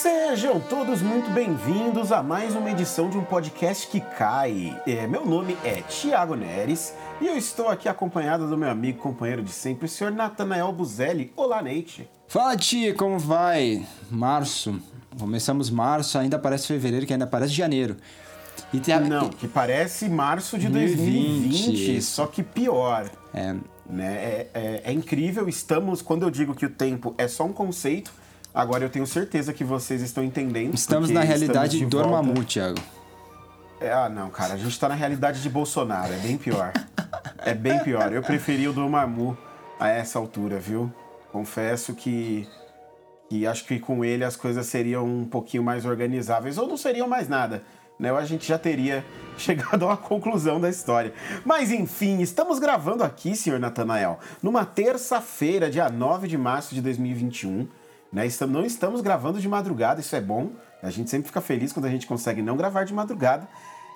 Sejam todos muito bem-vindos a mais uma edição de um podcast que cai. É, meu nome é Tiago Neres e eu estou aqui acompanhado do meu amigo companheiro de sempre, o senhor Natanael Buzelli. Olá, Neite. Fala, tia, como vai? Março. Começamos março, ainda parece fevereiro, que ainda parece janeiro. E tem a... Não, que parece março de 2020, 2020 só que pior. É. Né? É, é, é incrível, estamos, quando eu digo que o tempo é só um conceito, Agora eu tenho certeza que vocês estão entendendo. Estamos na realidade estamos de Dormammu, Thiago. É, ah, não, cara. A gente tá na realidade de Bolsonaro. É bem pior. é bem pior. Eu preferi o Dormammu a essa altura, viu? Confesso que, que acho que com ele as coisas seriam um pouquinho mais organizáveis. Ou não seriam mais nada. Né? Ou a gente já teria chegado a uma conclusão da história. Mas enfim, estamos gravando aqui, senhor Natanael, numa terça-feira, dia 9 de março de 2021 né? Não estamos gravando de madrugada, isso é bom. A gente sempre fica feliz quando a gente consegue não gravar de madrugada.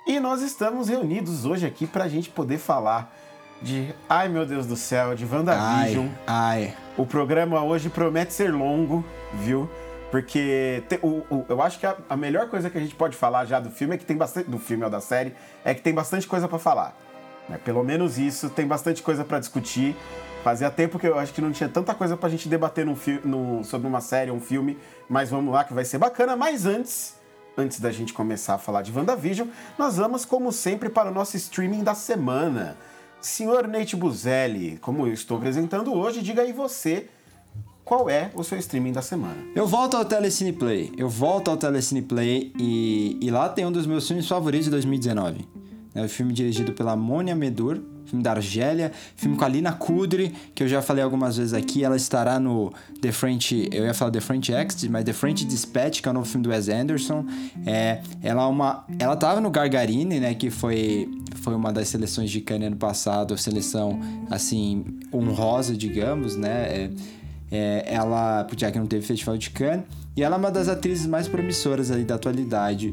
E nós estamos reunidos hoje aqui para a gente poder falar de. Ai meu Deus do céu, de WandaVision. Ai, ai. O programa hoje promete ser longo, viu? Porque te, o, o, eu acho que a, a, melhor coisa que a gente pode falar já do filme é que tem bastante. Do filme ou da série, é que tem bastante coisa para falar. Né? Pelo menos isso, tem bastante coisa para discutir. Fazia tempo que eu acho que não tinha tanta coisa pra gente debater no, sobre uma série, um filme, mas vamos lá que vai ser bacana. Mas antes, antes da gente começar a falar de WandaVision, nós vamos, como sempre, para o nosso streaming da semana. Senhor Nate Buzelli, como eu estou apresentando hoje, diga aí você qual é o seu streaming da semana. Eu volto ao Telecine Play. Eu volto ao Telecine Play e, e lá tem um dos meus filmes favoritos de 2019. É o filme dirigido pela Mônia Medur, filme da Argélia, filme com a Lina Kudry, que eu já falei algumas vezes aqui, ela estará no The French, eu ia falar The French Exit, mas The French Dispatch, que é o novo filme do Wes Anderson. É, ela é uma, ela tava no Gargarine, né, que foi foi uma das seleções de Cannes ano passado, seleção assim honrosa, digamos, né? É, é, ela, já que não teve festival de Cannes, e ela é uma das atrizes mais promissoras ali da atualidade.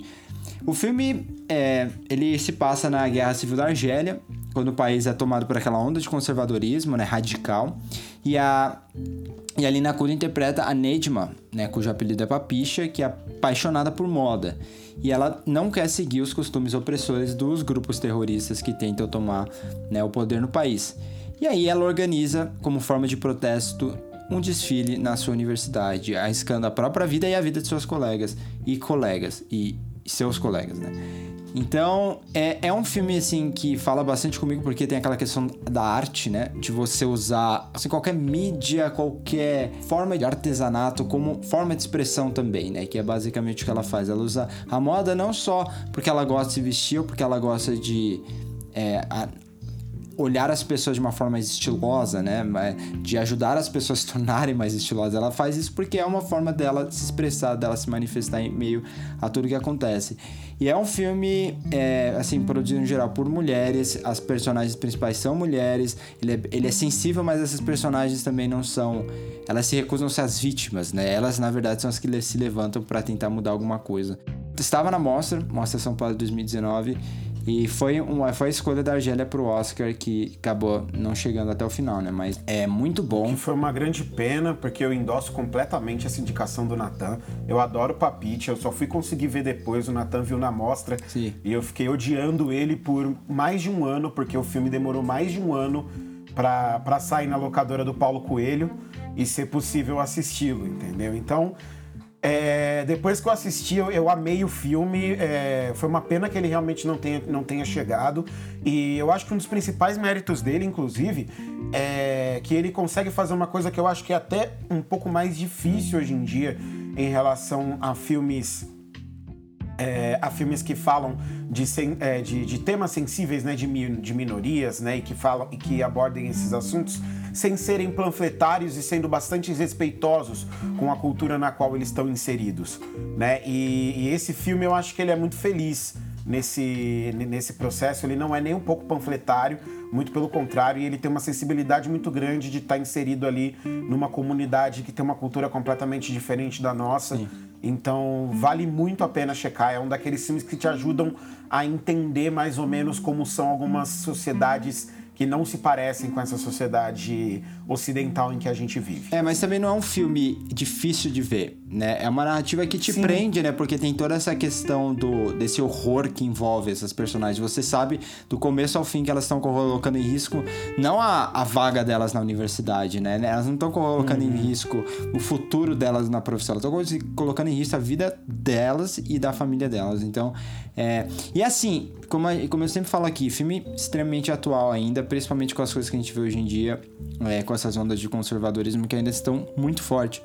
O filme é, ele se passa na Guerra Civil da Argélia, quando o país é tomado por aquela onda de conservadorismo, né, radical, e a e a Lina Kudrow interpreta a Nedma, né, cujo apelido é Papicha, que é apaixonada por moda. E ela não quer seguir os costumes opressores dos grupos terroristas que tentam tomar né, o poder no país. E aí ela organiza, como forma de protesto, um desfile na sua universidade, arriscando a própria vida e a vida de seus colegas e colegas e seus colegas, né? Então, é, é um filme, assim, que fala bastante comigo porque tem aquela questão da arte, né? De você usar, assim, qualquer mídia, qualquer forma de artesanato como forma de expressão também, né? Que é basicamente o que ela faz. Ela usa a moda não só porque ela gosta de vestir ou porque ela gosta de... É, a, olhar as pessoas de uma forma mais estilosa, né? De ajudar as pessoas a se tornarem mais estilosas. Ela faz isso porque é uma forma dela se expressar, dela se manifestar em meio a tudo que acontece. E é um filme, é, assim, produzido em geral por mulheres, as personagens principais são mulheres, ele é, ele é sensível, mas essas personagens também não são. Elas se recusam a ser as vítimas, né? Elas, na verdade, são as que se levantam para tentar mudar alguma coisa. Estava na mostra, Mostra São Paulo 2019 e foi, uma, foi a escolha da Argélia pro Oscar que acabou não chegando até o final, né? Mas é muito bom. Que foi uma grande pena, porque eu endosso completamente essa indicação do Natan. Eu adoro o Papite, eu só fui conseguir ver depois, o Natan viu na mostra. Sim. E eu fiquei odiando ele por mais de um ano, porque o filme demorou mais de um ano para sair na locadora do Paulo Coelho e ser possível assisti-lo, entendeu? Então é, depois que eu assisti, eu, eu amei o filme. É, foi uma pena que ele realmente não tenha, não tenha chegado. E eu acho que um dos principais méritos dele, inclusive, é que ele consegue fazer uma coisa que eu acho que é até um pouco mais difícil hoje em dia em relação a filmes. É, a filmes que falam de, é, de, de temas sensíveis né, de, de minorias né, e, que falam, e que abordem esses assuntos sem serem panfletários e sendo bastante respeitosos com a cultura na qual eles estão inseridos, né? E, e esse filme eu acho que ele é muito feliz nesse, nesse processo. Ele não é nem um pouco panfletário, muito pelo contrário, e ele tem uma sensibilidade muito grande de estar inserido ali numa comunidade que tem uma cultura completamente diferente da nossa. Sim. Então, vale muito a pena checar. É um daqueles filmes que te ajudam a entender mais ou menos como são algumas sociedades que não se parecem com essa sociedade ocidental em que a gente vive. É, mas também não é um filme difícil de ver. né? É uma narrativa que te Sim. prende, né? Porque tem toda essa questão do desse horror que envolve essas personagens. Você sabe do começo ao fim que elas estão colocando em risco não a, a vaga delas na universidade, né? Elas não estão colocando uhum. em risco o futuro delas na profissão, elas estão colocando em risco a vida delas e da família delas. Então, é... e assim, como, como eu sempre falo aqui, filme extremamente atual ainda, principalmente com as coisas que a gente vê hoje em dia, é, com essas ondas de conservadorismo que ainda estão muito fortes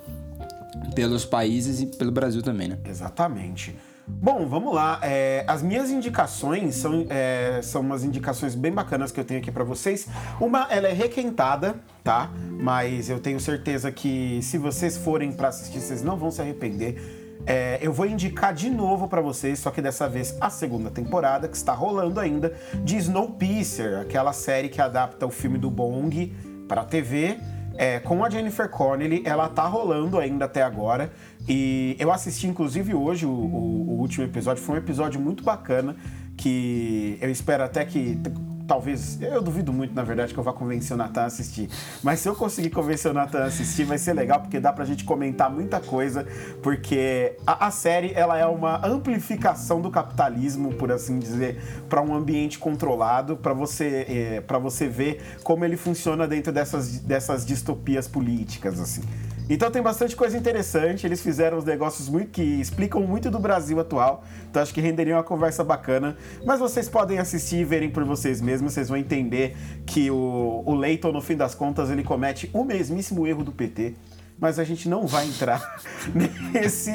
pelos países e pelo Brasil também, né? Exatamente. Bom, vamos lá. É, as minhas indicações são, é, são umas indicações bem bacanas que eu tenho aqui para vocês. Uma, ela é requentada, tá? Mas eu tenho certeza que se vocês forem para assistir, vocês não vão se arrepender. É, eu vou indicar de novo para vocês, só que dessa vez a segunda temporada, que está rolando ainda, de Snowpiercer, aquela série que adapta o filme do Bong para TV é, com a Jennifer Connelly, ela tá rolando ainda até agora. E eu assisti, inclusive, hoje o, o, o último episódio. Foi um episódio muito bacana. Que eu espero até que talvez. Eu duvido muito, na verdade, que eu vá convencer o Natan a assistir. Mas se eu conseguir convencer o Natan a assistir, vai ser legal, porque dá pra gente comentar muita coisa. Porque a, a série ela é uma amplificação do capitalismo, por assim dizer, para um ambiente controlado, para você, é, para você ver como ele funciona dentro dessas, dessas distopias políticas, assim. Então tem bastante coisa interessante. Eles fizeram os negócios muito que explicam muito do Brasil atual. Então acho que renderia uma conversa bacana. Mas vocês podem assistir e verem por vocês mesmos. Vocês vão entender que o, o Leighton, no fim das contas, ele comete o mesmíssimo erro do PT mas a gente não vai entrar nesse,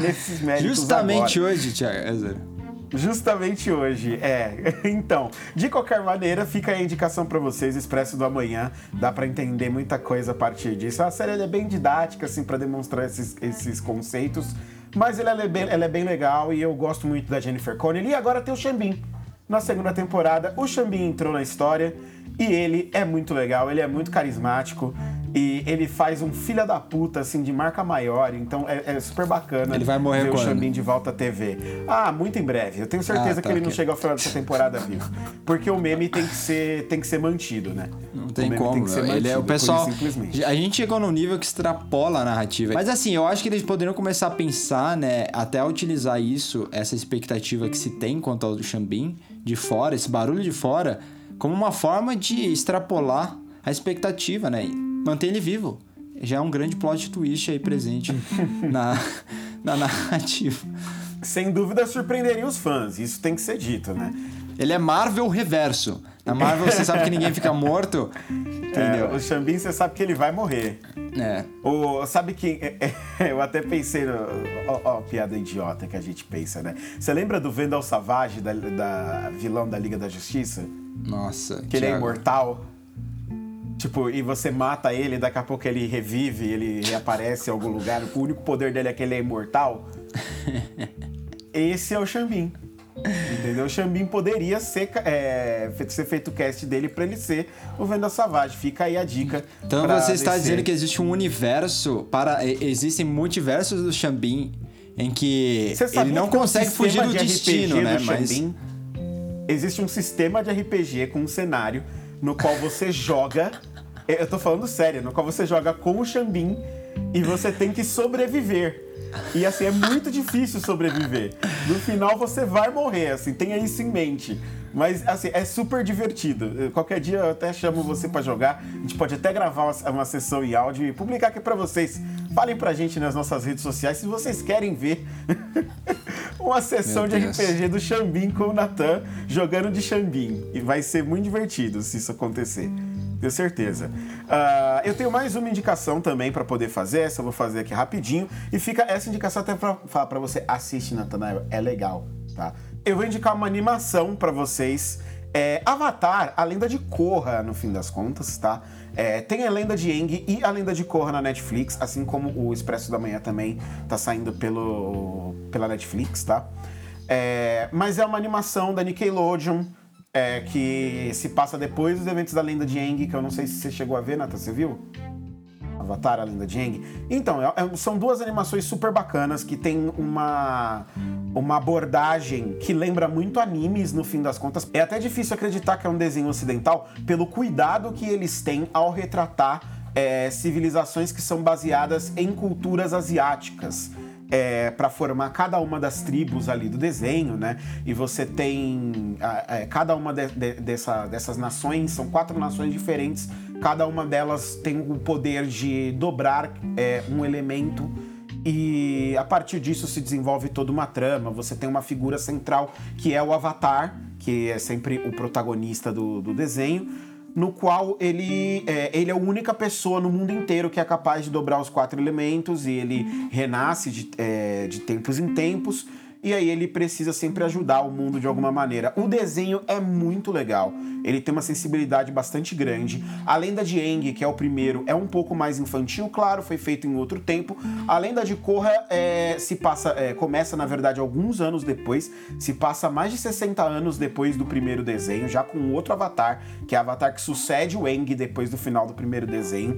nesses méritos Justamente agora. hoje, Thiago. Justamente hoje, é. Então, de qualquer maneira, fica a indicação para vocês, Expresso do Amanhã. Dá para entender muita coisa a partir disso. A série é bem didática, assim, para demonstrar esses, esses conceitos. Mas ela é, bem, ela é bem legal e eu gosto muito da Jennifer Connelly. E agora tem o Xambin. Na segunda temporada, o Xambin entrou na história e ele é muito legal, ele é muito carismático. E ele faz um filha da puta, assim, de marca maior. Então é, é super bacana ele vai morrer ver quando? o Xambin de volta à TV. Ah, muito em breve. Eu tenho certeza ah, tá, que ele okay. não chega ao final dessa temporada vivo. Porque o meme tem que ser, tem que ser mantido, né? Não tem como. Tem que ser mantido, ele é o pessoal. A gente chegou num nível que extrapola a narrativa. Mas assim, eu acho que eles poderiam começar a pensar, né? Até utilizar isso, essa expectativa que se tem quanto ao Xambin de fora, esse barulho de fora, como uma forma de extrapolar a expectativa, né? manter ele vivo. Já é um grande plot twist aí presente na, na narrativa. Sem dúvida surpreenderia os fãs, isso tem que ser dito, né? Ele é Marvel reverso. Na Marvel você sabe que ninguém fica morto. Entendeu? É, o Xambin você sabe que ele vai morrer. É. O, sabe que. eu até pensei no. Ó, ó, piada idiota que a gente pensa, né? Você lembra do Vendel Savage, da, da vilão da Liga da Justiça? Nossa. Que Thiago. ele é imortal. Tipo, e você mata ele, daqui a pouco ele revive, ele reaparece em algum lugar. O único poder dele é que ele é imortal. Esse é o Xambin. Entendeu? O Xambin poderia ser, é, ser feito o cast dele para ele ser o Venda Savage. Fica aí a dica. Então você está descer. dizendo que existe um universo para. Existem multiversos do Xambin em que ele não consegue fugir do de destino, né? Mas. Xambin, existe um sistema de RPG com um cenário no qual você joga. Eu tô falando sério, no qual você joga com o Xambin e você tem que sobreviver. E assim, é muito difícil sobreviver. No final você vai morrer, assim, tenha isso em mente. Mas, assim, é super divertido. Qualquer dia eu até chamo você para jogar. A gente pode até gravar uma, uma sessão em áudio e publicar aqui para vocês. Falem pra gente nas nossas redes sociais se vocês querem ver uma sessão de RPG do Xambim com o Natan jogando de Xambim. E vai ser muito divertido se isso acontecer. Tenho certeza. Uh, eu tenho mais uma indicação também para poder fazer. Essa eu vou fazer aqui rapidinho. E fica essa indicação até para falar para você. Assiste, Natanael. É legal, tá? Eu vou indicar uma animação para vocês. É, Avatar, a lenda de Korra, no fim das contas, tá? É, tem a lenda de Aang e a lenda de Korra na Netflix, assim como o Expresso da Manhã também tá saindo pelo, pela Netflix, tá? É, mas é uma animação da Nickelodeon é, que se passa depois dos eventos da lenda de Aang, que eu não sei se você chegou a ver, Nata, você viu? Avatar, a lenda de Aang. Então, é, é, são duas animações super bacanas que tem uma, uma abordagem que lembra muito animes no fim das contas. É até difícil acreditar que é um desenho ocidental pelo cuidado que eles têm ao retratar é, civilizações que são baseadas em culturas asiáticas. É, para formar cada uma das tribos ali do desenho, né? E você tem é, cada uma de, de, dessa, dessas nações, são quatro nações diferentes, cada uma delas tem o poder de dobrar é, um elemento e a partir disso se desenvolve toda uma trama. Você tem uma figura central que é o Avatar, que é sempre o protagonista do, do desenho no qual ele é, ele é a única pessoa no mundo inteiro que é capaz de dobrar os quatro elementos e ele renasce de, é, de tempos em tempos e aí ele precisa sempre ajudar o mundo de alguma maneira. O desenho é muito legal, ele tem uma sensibilidade bastante grande. A lenda de Aang, que é o primeiro, é um pouco mais infantil, claro, foi feito em outro tempo. A lenda de Korra é, se passa, é, começa na verdade alguns anos depois, se passa mais de 60 anos depois do primeiro desenho, já com outro avatar, que é o avatar que sucede o Aang depois do final do primeiro desenho.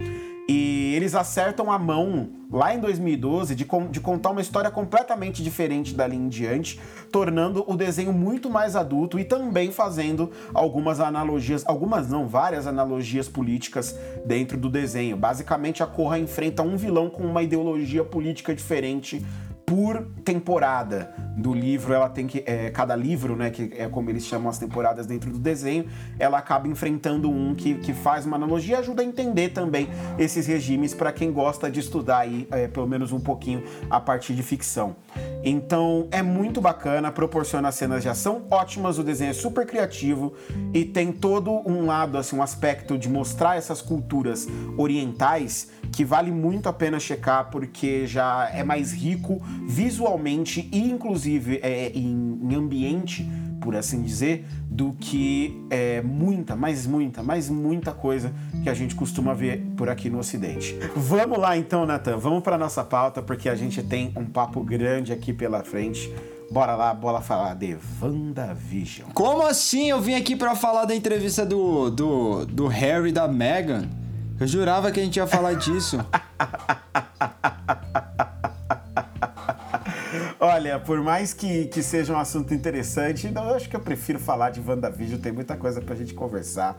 E eles acertam a mão lá em 2012 de, de contar uma história completamente diferente dali em diante, tornando o desenho muito mais adulto e também fazendo algumas analogias, algumas não, várias analogias políticas dentro do desenho. Basicamente, a Korra enfrenta um vilão com uma ideologia política diferente por temporada do livro, ela tem que. É, cada livro, né, que é como eles chamam as temporadas dentro do desenho, ela acaba enfrentando um que, que faz uma analogia e ajuda a entender também esses regimes para quem gosta de estudar aí, é, pelo menos um pouquinho a partir de ficção. Então é muito bacana, proporciona cenas de ação ótimas, o desenho é super criativo e tem todo um lado, assim, um aspecto de mostrar essas culturas orientais que vale muito a pena checar porque já é mais rico visualmente e inclusive é, em, em ambiente, por assim dizer, do que é, muita, mas muita, mas muita coisa que a gente costuma ver por aqui no Ocidente. Vamos lá então, Nathan, vamos para nossa pauta porque a gente tem um papo grande aqui pela frente. Bora lá, bora falar de WandaVision. Como assim? Eu vim aqui para falar da entrevista do, do, do Harry da Meghan. Eu jurava que a gente ia falar disso. Olha, por mais que, que seja um assunto interessante, eu acho que eu prefiro falar de WandaVision, tem muita coisa pra gente conversar.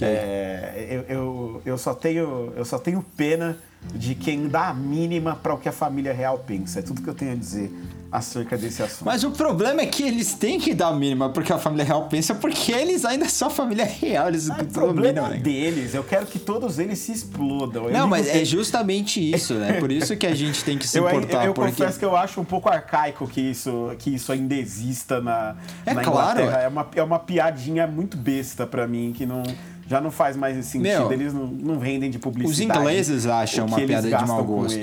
É, eu, eu, eu, só tenho, eu só tenho pena de quem dá a mínima para o que a família real pensa. É tudo que eu tenho a dizer acerca desse assunto. Mas o problema é que eles têm que dar a mínima porque a família real pensa, porque eles ainda são a família real, eles ah, problema né? deles. Eu quero que todos eles se explodam. Não, mas é justamente isso, né? Por isso que a gente tem que se importar. Eu, eu porque... confesso que eu acho um pouco arcaico que isso, que isso ainda exista na, é na claro. Inglaterra. É uma, é uma piadinha muito besta para mim que não já não faz mais esse sentido. Meu, eles não, não rendem de publicidade. Os ingleses acham uma piada de mau gosto.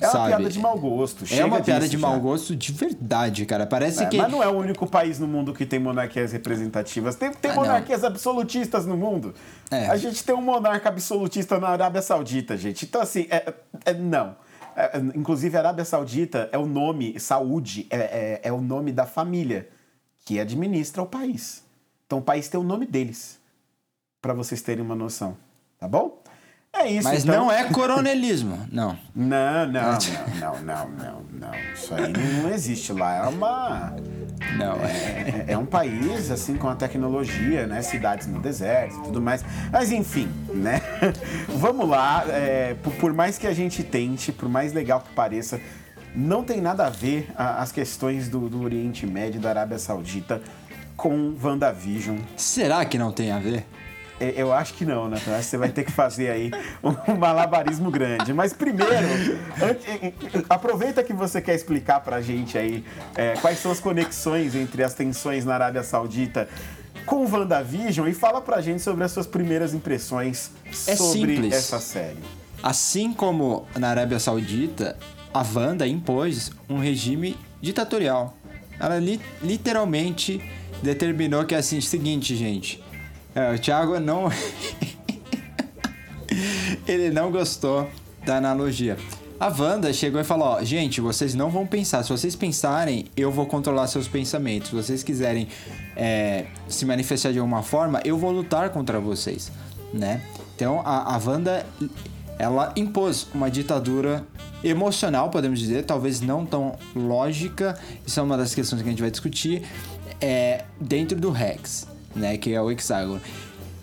É sabe? uma piada de mau gosto. é uma piada de mau gosto de verdade, cara. Parece é, que. Mas não é o único país no mundo que tem monarquias representativas. Tem, tem ah, monarquias não. absolutistas no mundo. É. A gente tem um monarca absolutista na Arábia Saudita, gente. Então, assim, é, é não. É, inclusive, a Arábia Saudita é o nome, saúde, é, é, é o nome da família que administra o país. Então, o país tem o nome deles para vocês terem uma noção, tá bom? É isso. Mas então. não é coronelismo, não. Não, não, não, não, não, não, Isso aí não existe lá. É uma. Não, é, é, é um país assim com a tecnologia, né? Cidades no deserto e tudo mais. Mas enfim, né? Vamos lá. É, por, por, mais que a gente tente, por mais legal que pareça, não tem nada a ver a, as questões do, do Oriente Médio, da Arábia Saudita, com WandaVision. Será que não tem a ver? Eu acho que não, né? Você vai ter que fazer aí um malabarismo grande. Mas primeiro, aproveita que você quer explicar pra gente aí é, quais são as conexões entre as tensões na Arábia Saudita com o WandaVision e fala pra gente sobre as suas primeiras impressões é sobre simples. essa série. Assim como na Arábia Saudita, a Wanda impôs um regime ditatorial. Ela li literalmente determinou que é assim, seguinte, gente, é, o Thiago não. ele não gostou da analogia. A Wanda chegou e falou: Ó, gente, vocês não vão pensar. Se vocês pensarem, eu vou controlar seus pensamentos. Se vocês quiserem é, se manifestar de alguma forma, eu vou lutar contra vocês, né? Então a, a Wanda ela impôs uma ditadura emocional, podemos dizer, talvez não tão lógica. Isso é uma das questões que a gente vai discutir. É, dentro do Rex né? Que é o hexágono.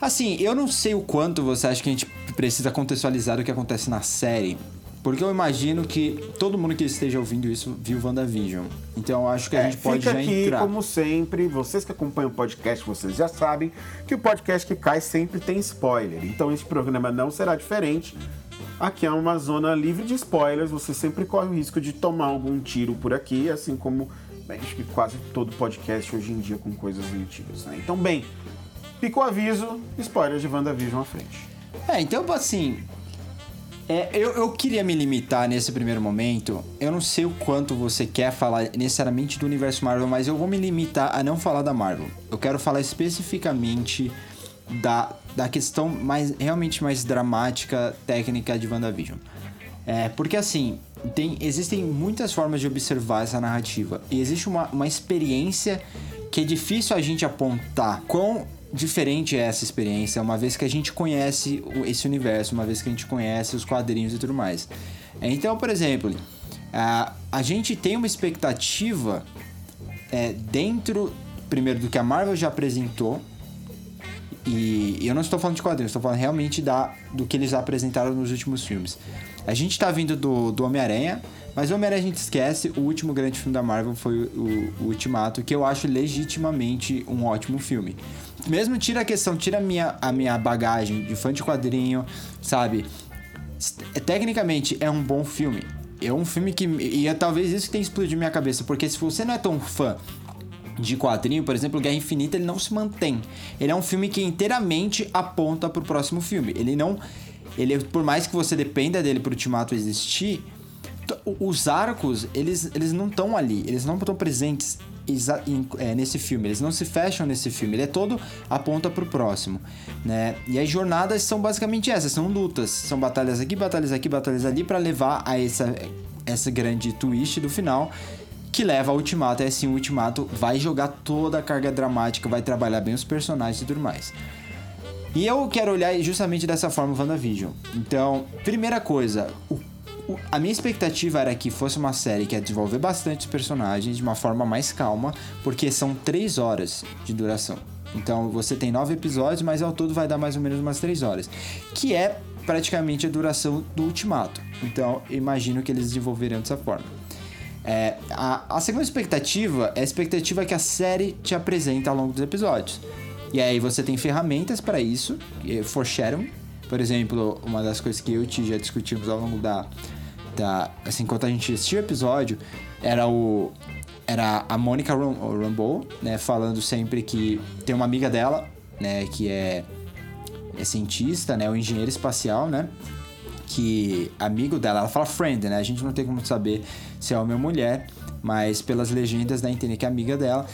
Assim, eu não sei o quanto você acha que a gente precisa contextualizar o que acontece na série. Porque eu imagino que todo mundo que esteja ouvindo isso viu WandaVision. Então eu acho que a é, gente pode já aqui, entrar. como sempre, vocês que acompanham o podcast, vocês já sabem que o podcast que cai sempre tem spoiler. Então esse programa não será diferente. Aqui é uma zona livre de spoilers, você sempre corre o risco de tomar algum tiro por aqui, assim como acho que quase todo podcast hoje em dia com coisas antigas. Né? Então, bem, fica o aviso, spoilers de WandaVision à frente. É, então assim, é, eu, eu queria me limitar nesse primeiro momento. Eu não sei o quanto você quer falar necessariamente do universo Marvel, mas eu vou me limitar a não falar da Marvel. Eu quero falar especificamente da, da questão mais realmente mais dramática, técnica de WandaVision. É, porque assim, tem, existem muitas formas de observar essa narrativa. E existe uma, uma experiência que é difícil a gente apontar quão diferente é essa experiência, uma vez que a gente conhece esse universo, uma vez que a gente conhece os quadrinhos e tudo mais. Então, por exemplo, a, a gente tem uma expectativa é, dentro, primeiro, do que a Marvel já apresentou. E, eu não estou falando de quadrinhos, estou falando realmente da, do que eles apresentaram nos últimos filmes. A gente está vindo do, do Homem-Aranha, mas o Homem-Aranha a gente esquece, o último grande filme da Marvel foi o, o, Ultimato, que eu acho legitimamente um ótimo filme. Mesmo tira a questão, tira a minha, a minha bagagem de fã de quadrinho, sabe? Tecnicamente é um bom filme. É um filme que. E é talvez isso que tenha explodido minha cabeça, porque se você não é tão fã de quadrinho, por exemplo, Guerra Infinita, ele não se mantém. Ele é um filme que inteiramente aponta pro próximo filme. Ele não. Ele, por mais que você dependa dele pro Ultimato existir, os arcos, eles, eles não estão ali, eles não estão presentes é, nesse filme, eles não se fecham nesse filme, ele é todo aponta pro próximo, né? E as jornadas são basicamente essas, são lutas, são batalhas aqui, batalhas aqui, batalhas ali para levar a essa, essa grande twist do final que leva ao ultimato, e assim o ultimato vai jogar toda a carga dramática, vai trabalhar bem os personagens e tudo mais. E eu quero olhar justamente dessa forma o WandaVision. Então, primeira coisa, o a minha expectativa era que fosse uma série que ia desenvolver bastante os personagens de uma forma mais calma, porque são três horas de duração. Então você tem nove episódios, mas ao todo vai dar mais ou menos umas três horas. Que é praticamente a duração do Ultimato. Então imagino que eles desenvolverão dessa forma. É, a, a segunda expectativa é a expectativa que a série te apresenta ao longo dos episódios. E aí você tem ferramentas para isso, foreshadowing, por exemplo, uma das coisas que eu e Ti já discutimos ao longo da, da. Assim, enquanto a gente assistiu o episódio, era o. Era a Mônica Rambeau, né? Falando sempre que tem uma amiga dela, né? Que é, é cientista, né? O engenheiro espacial, né? Que amigo dela, ela fala friend, né? A gente não tem como saber se é homem ou mulher, mas pelas legendas dá a entender que é amiga dela.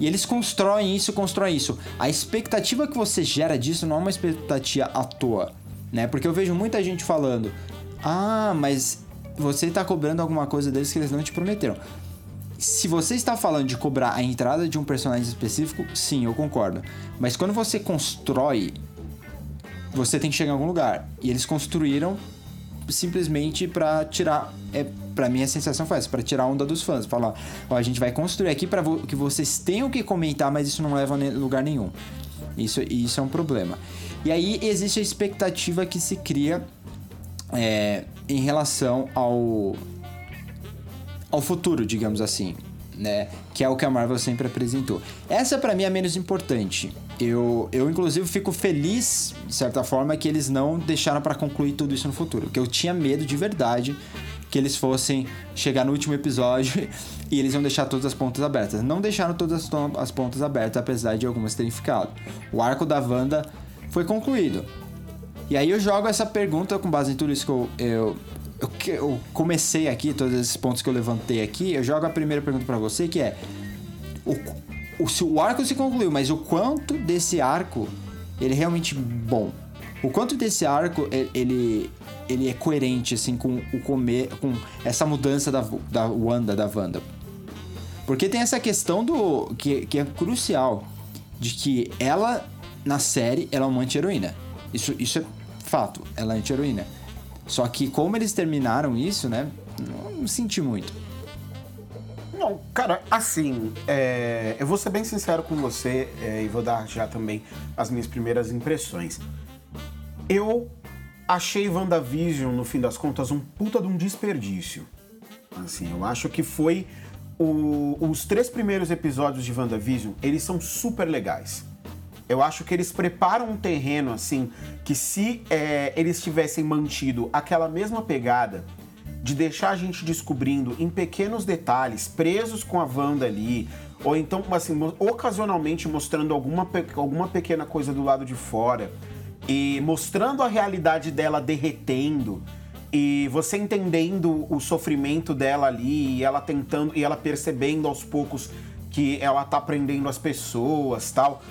E eles constroem isso, constroem isso. A expectativa que você gera disso não é uma expectativa à toa né? Porque eu vejo muita gente falando: "Ah, mas você está cobrando alguma coisa deles que eles não te prometeram". Se você está falando de cobrar a entrada de um personagem específico, sim, eu concordo. Mas quando você constrói, você tem que chegar em algum lugar. E eles construíram simplesmente para tirar. É, para mim a sensação foi essa, para tirar a onda dos fãs. Falar, ó, a gente vai construir aqui para vo que vocês tenham que comentar, mas isso não leva a lugar nenhum. Isso, isso é um problema. E aí existe a expectativa que se cria é, em relação ao, ao futuro, digamos assim, né? Que é o que a Marvel sempre apresentou. Essa para mim é menos importante. Eu, eu inclusive fico feliz, de certa forma, que eles não deixaram para concluir tudo isso no futuro. Que eu tinha medo de verdade que eles fossem chegar no último episódio e eles iam deixar todas as pontas abertas. Não deixaram todas as pontas abertas, apesar de algumas terem ficado. O arco da Wanda foi concluído. E aí eu jogo essa pergunta com base em tudo isso que eu, eu, eu, eu comecei aqui, todos esses pontos que eu levantei aqui, eu jogo a primeira pergunta para você, que é o, o, o arco se concluiu, mas o quanto desse arco ele é realmente bom? O quanto desse arco ele, ele é coerente assim com o comer, com essa mudança da, da Wanda, da Wanda? Porque tem essa questão do que, que é crucial de que ela na série, ela é uma anti-heroína. Isso, isso é fato, ela é anti-heroína. Só que como eles terminaram isso, né? Não, senti muito. Não, cara, assim, é, eu vou ser bem sincero com você é, e vou dar já também as minhas primeiras impressões. Eu achei WandaVision, no fim das contas, um puta de um desperdício. Assim, eu acho que foi. O, os três primeiros episódios de WandaVision, eles são super legais. Eu acho que eles preparam um terreno, assim, que se é, eles tivessem mantido aquela mesma pegada de deixar a gente descobrindo em pequenos detalhes, presos com a Wanda ali, ou então, assim, ocasionalmente mostrando alguma, alguma pequena coisa do lado de fora e mostrando a realidade dela derretendo e você entendendo o sofrimento dela ali e ela tentando e ela percebendo aos poucos que ela tá aprendendo as pessoas tal.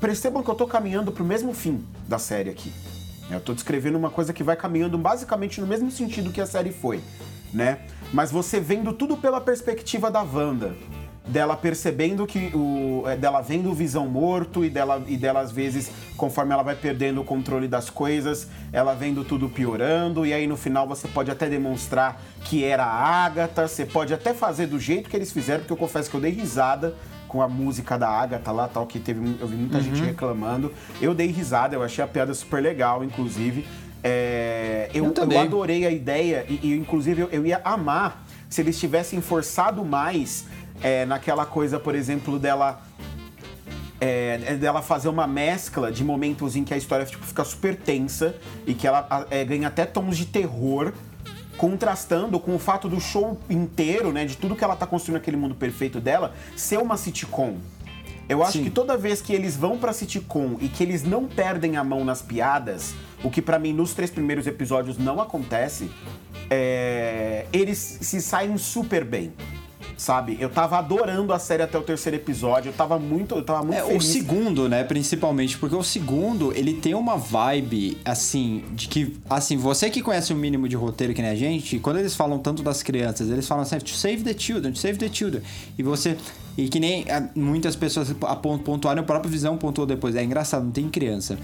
Percebam que eu tô caminhando pro mesmo fim da série aqui. Eu tô descrevendo uma coisa que vai caminhando basicamente no mesmo sentido que a série foi, né? Mas você vendo tudo pela perspectiva da Wanda dela percebendo que o é, dela vendo o Visão morto e dela e dela às vezes conforme ela vai perdendo o controle das coisas, ela vendo tudo piorando e aí no final você pode até demonstrar que era a Agatha, você pode até fazer do jeito que eles fizeram, porque eu confesso que eu dei risada com a música da Agatha lá, tal que teve eu vi muita uhum. gente reclamando. Eu dei risada, eu achei a piada super legal, inclusive. É, eu, eu, eu, adorei a ideia e, e inclusive eu, eu ia amar se eles tivessem forçado mais é, naquela coisa, por exemplo, dela. É, é, dela fazer uma mescla de momentos em que a história tipo, fica super tensa e que ela é, ganha até tons de terror, contrastando com o fato do show inteiro, né, de tudo que ela tá construindo aquele mundo perfeito dela, ser uma sitcom. Eu acho Sim. que toda vez que eles vão pra sitcom e que eles não perdem a mão nas piadas, o que para mim nos três primeiros episódios não acontece, é... eles se saem super bem sabe? Eu tava adorando a série até o terceiro episódio, eu tava muito, eu tava muito é, feliz. O segundo, né, principalmente, porque o segundo, ele tem uma vibe, assim, de que, assim, você que conhece o mínimo de roteiro que nem a gente, quando eles falam tanto das crianças, eles falam assim, to save the children, to save the children. E você... E que nem ah, muitas pessoas pontuaram, o próprio Visão pontuou depois. É engraçado, não tem criança.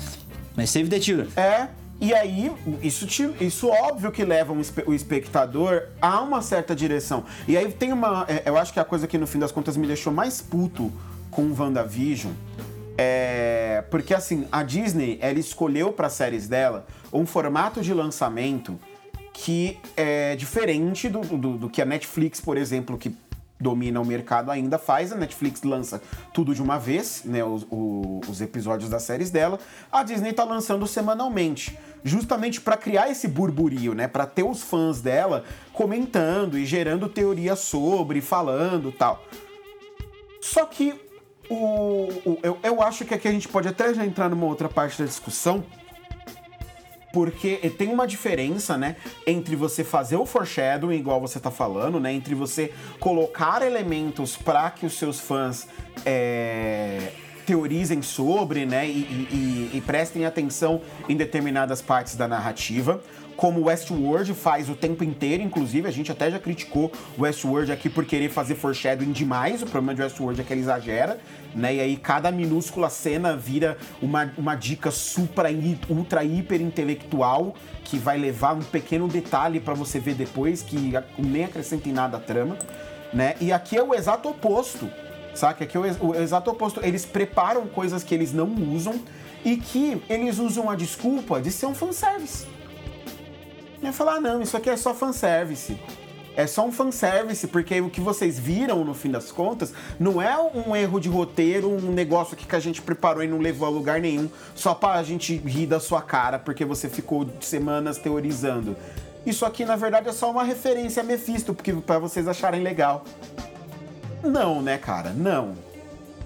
Mas save the children. É... E aí, isso, te, isso óbvio que leva um, o espectador a uma certa direção. E aí tem uma. É, eu acho que a coisa que no fim das contas me deixou mais puto com o WandaVision é. Porque assim, a Disney, ela escolheu para séries dela um formato de lançamento que é diferente do, do, do que a Netflix, por exemplo, que domina o mercado ainda faz. A Netflix lança tudo de uma vez, né? Os, os episódios das séries dela. A Disney tá lançando semanalmente, justamente para criar esse burburinho, né? Para ter os fãs dela comentando e gerando teorias sobre, falando tal. Só que o, o eu, eu acho que aqui a gente pode até já entrar numa outra parte da discussão porque tem uma diferença, né, entre você fazer o foreshadowing, igual você tá falando, né, entre você colocar elementos para que os seus fãs é, teorizem sobre, né, e, e, e, prestem atenção em determinadas partes da narrativa, como Westworld faz o tempo inteiro, inclusive a gente até já criticou o Westworld aqui por querer fazer foreshadowing demais, o problema de Westworld é que ele exagera, né? E aí cada minúscula cena vira uma, uma dica super, ultra, hiper intelectual que vai levar um pequeno detalhe para você ver depois, que nem acrescenta em nada a trama, né? E aqui é o exato oposto, saca? Aqui é o, o exato oposto. Eles preparam coisas que eles não usam e que eles usam a desculpa de ser um fanservice. E falar, ah, não, isso aqui é só fanservice é só um fanservice, porque o que vocês viram, no fim das contas, não é um erro de roteiro, um negócio aqui que a gente preparou e não levou a lugar nenhum, só pra gente rir da sua cara, porque você ficou semanas teorizando. Isso aqui, na verdade, é só uma referência a Mephisto, porque para vocês acharem legal. Não, né, cara? Não.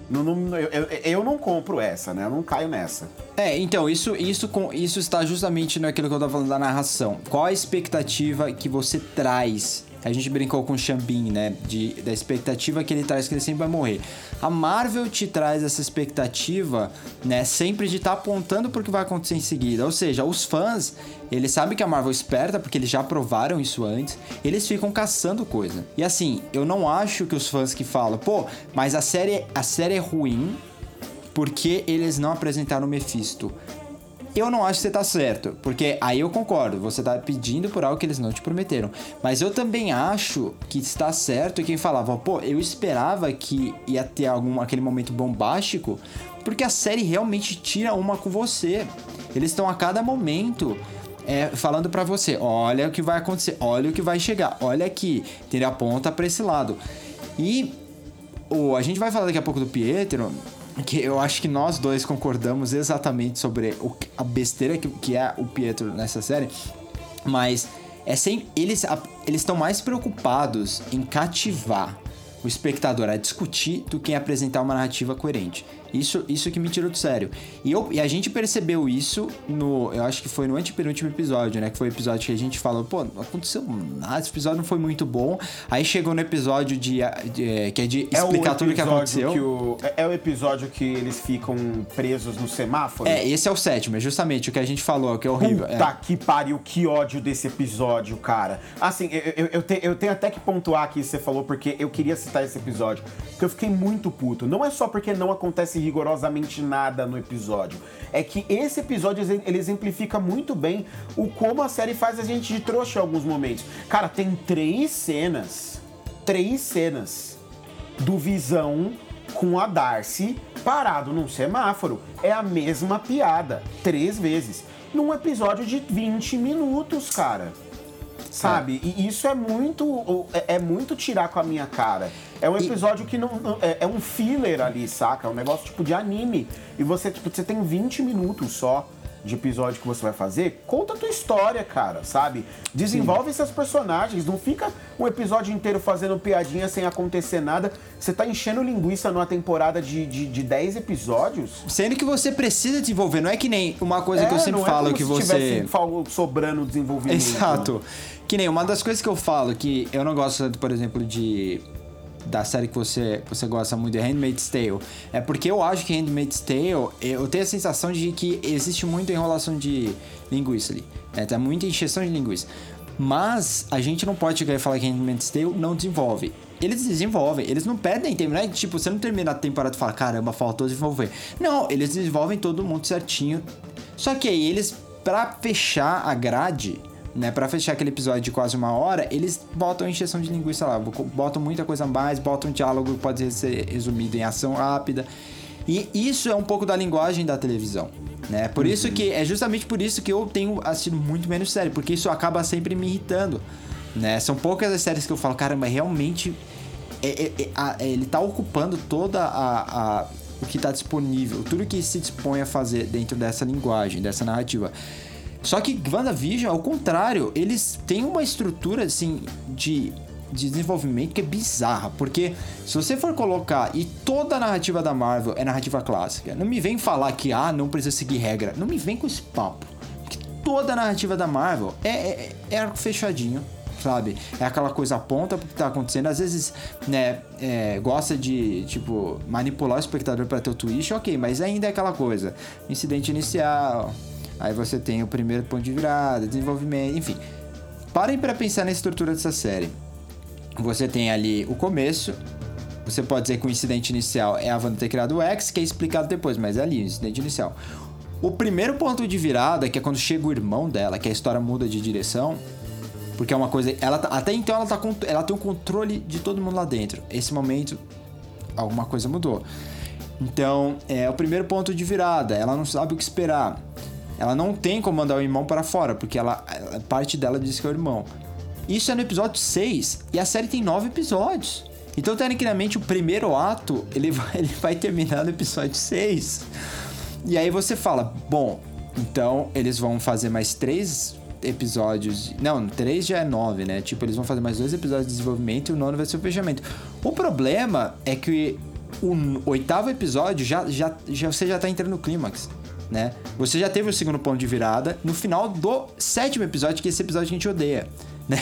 Não, não, eu, eu, não compro essa, né? Eu não caio nessa. É, então, isso, isso, isso está justamente naquilo que eu tava falando da narração. Qual a expectativa que você traz a gente brincou com o Xambin, né? De, da expectativa que ele traz que ele sempre vai morrer. A Marvel te traz essa expectativa, né? Sempre de estar tá apontando pro que vai acontecer em seguida. Ou seja, os fãs, eles sabem que a Marvel é esperta, porque eles já provaram isso antes. Eles ficam caçando coisa. E assim, eu não acho que os fãs que falam, pô, mas a série, a série é ruim porque eles não apresentaram o Mephisto. Eu não acho que você tá certo, porque aí eu concordo, você tá pedindo por algo que eles não te prometeram. Mas eu também acho que está certo quem falava, pô, eu esperava que ia ter algum aquele momento bombástico, porque a série realmente tira uma com você. Eles estão a cada momento é, falando para você, olha o que vai acontecer, olha o que vai chegar, olha aqui, ele aponta para esse lado. E o, a gente vai falar daqui a pouco do Pietro, que eu acho que nós dois concordamos exatamente sobre o, a besteira que, que é o Pietro nessa série, mas é sem eles eles estão mais preocupados em cativar o espectador a discutir do que em apresentar uma narrativa coerente. Isso, isso que me tirou do sério. E, eu, e a gente percebeu isso no. Eu acho que foi no antepenúltimo episódio, né? Que foi o episódio que a gente falou, pô, não aconteceu nada, esse episódio não foi muito bom. Aí chegou no episódio de, de que é de explicar é tudo o que aconteceu. Que o, é, é o episódio que eles ficam presos no semáforo? É, esse é o sétimo, é justamente o que a gente falou, que é horrível. Puta é. que pariu, que ódio desse episódio, cara. Assim, eu, eu, eu, te, eu tenho até que pontuar aqui, você falou, porque eu queria citar esse episódio. Porque eu fiquei muito puto. Não é só porque não acontece rigorosamente nada no episódio. É que esse episódio ele exemplifica muito bem o como a série faz a gente de trouxa em alguns momentos. Cara, tem três cenas. Três cenas do Visão com a Darcy parado num semáforo. É a mesma piada, três vezes. Num episódio de 20 minutos, cara. Sabe? É. E isso é muito. É, é muito tirar com a minha cara. É um episódio e... que não. É, é, um filler ali, saca? É um negócio tipo de anime. E você, tipo, você tem 20 minutos só de episódio que você vai fazer, conta a tua história, cara, sabe? Desenvolve Sim. esses personagens, não fica um episódio inteiro fazendo piadinha sem acontecer nada. Você tá enchendo linguiça numa temporada de, de, de 10 episódios. Sendo que você precisa desenvolver, não é que nem uma coisa é, que eu sempre falo é que você. sobrando desenvolvimento. Exato. Que nem uma das coisas que eu falo que eu não gosto, por exemplo, de da série que você, você gosta muito, de Handmaid's Tale, é porque eu acho que Handmaid's Tale, eu tenho a sensação de que existe muita enrolação de linguiça ali. É, tá muita encheção de linguiça. Mas a gente não pode chegar e falar que Handmaid's Tale não desenvolve. Eles desenvolvem, eles não pedem tempo, né? Tipo, você não termina a temporada e fala, caramba, faltou desenvolver. Não, eles desenvolvem todo mundo certinho. Só que aí eles, pra fechar a grade, né? Pra fechar aquele episódio de quase uma hora, eles botam encheção de linguiça lá, botam muita coisa a mais, botam um diálogo que pode ser resumido em ação rápida. E isso é um pouco da linguagem da televisão, né? Por uhum. isso que é justamente por isso que eu tenho assistido muito menos série, porque isso acaba sempre me irritando, né? São poucas as séries que eu falo, caramba, realmente é, é, é, a, ele tá ocupando toda a, a o que está disponível, tudo que se dispõe a fazer dentro dessa linguagem, dessa narrativa. Só que WandaVision, ao contrário, eles têm uma estrutura assim de de desenvolvimento que é bizarra, porque se você for colocar e toda a narrativa da Marvel é narrativa clássica, não me vem falar que ah, não precisa seguir regra, não me vem com esse papo. Que toda a narrativa da Marvel é, é, é arco fechadinho, sabe? É aquela coisa ponta porque tá acontecendo. Às vezes, né, é, gosta de, tipo, manipular o espectador para ter o twist, ok, mas ainda é aquela coisa. Incidente inicial, Aí você tem o primeiro ponto de virada, desenvolvimento, enfim. Parem para pensar na estrutura dessa série. Você tem ali o começo. Você pode dizer que o incidente inicial é a Wanda ter criado o X, que é explicado depois, mas é ali o incidente inicial. O primeiro ponto de virada, que é quando chega o irmão dela, que a história muda de direção, porque é uma coisa. Ela tá, até então ela, tá, ela tem o um controle de todo mundo lá dentro. Esse momento, alguma coisa mudou. Então, é o primeiro ponto de virada. Ela não sabe o que esperar. Ela não tem como mandar o irmão para fora, porque ela, parte dela diz que é o irmão. Isso é no episódio 6 e a série tem 9 episódios. Então, tecnicamente, o primeiro ato ele vai, ele vai terminar no episódio 6. E aí você fala, bom, então eles vão fazer mais três episódios. Não, três já é nove, né? Tipo, eles vão fazer mais dois episódios de desenvolvimento e o nono vai ser o fechamento. O problema é que o oitavo episódio já, já, já você já tá entrando no clímax né? Você já teve o segundo ponto de virada no final do sétimo episódio, que é esse episódio que a gente odeia, né?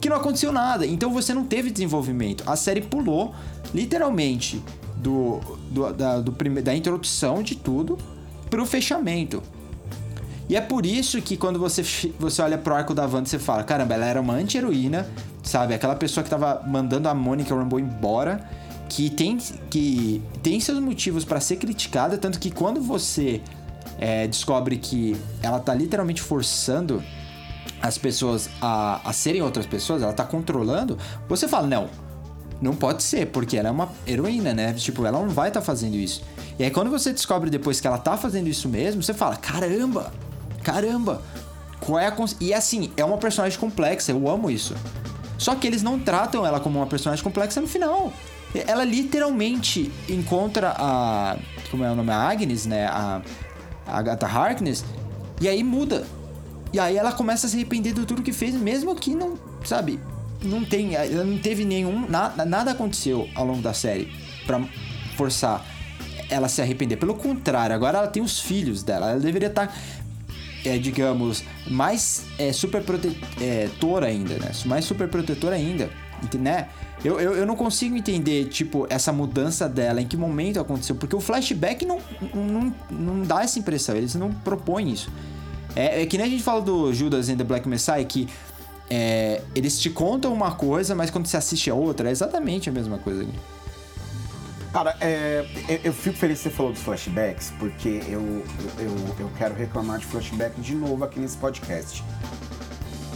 Que não aconteceu nada. Então você não teve desenvolvimento. A série pulou, literalmente, do, do, da, do prime, da introdução de tudo pro fechamento. E é por isso que quando você, você olha pro arco da Wanda, você fala: caramba, ela era uma anti-heroína, sabe? Aquela pessoa que tava mandando a Monica Rambeau embora, que tem, que tem seus motivos para ser criticada, tanto que quando você é, descobre que ela tá literalmente forçando as pessoas a, a serem outras pessoas, ela tá controlando, você fala, não, não pode ser, porque ela é uma heroína, né? Tipo, ela não vai estar tá fazendo isso. E aí quando você descobre depois que ela tá fazendo isso mesmo, você fala, caramba, caramba, qual é a cons... E assim, é uma personagem complexa, eu amo isso. Só que eles não tratam ela como uma personagem complexa no final. Ela literalmente encontra a. Como é o nome? A Agnes, né? A, a Agatha Harkness. E aí muda. E aí ela começa a se arrepender de tudo que fez, mesmo que não. Sabe? Não tem. Ela não teve nenhum. Nada, nada aconteceu ao longo da série para forçar ela se arrepender. Pelo contrário, agora ela tem os filhos dela. Ela deveria estar. Tá, é, digamos, mais é, super protetora ainda, né? Mais super protetora ainda, né? Eu, eu, eu, não consigo entender, tipo, essa mudança dela, em que momento aconteceu, porque o flashback não, não, não dá essa impressão, eles não propõem isso. É, é que nem a gente fala do Judas and the Black Messiah, que é, eles te contam uma coisa, mas quando você assiste a outra, é exatamente a mesma coisa. Cara, é, eu fico feliz que você falou dos flashbacks, porque eu, eu, eu quero reclamar de flashback de novo aqui nesse podcast.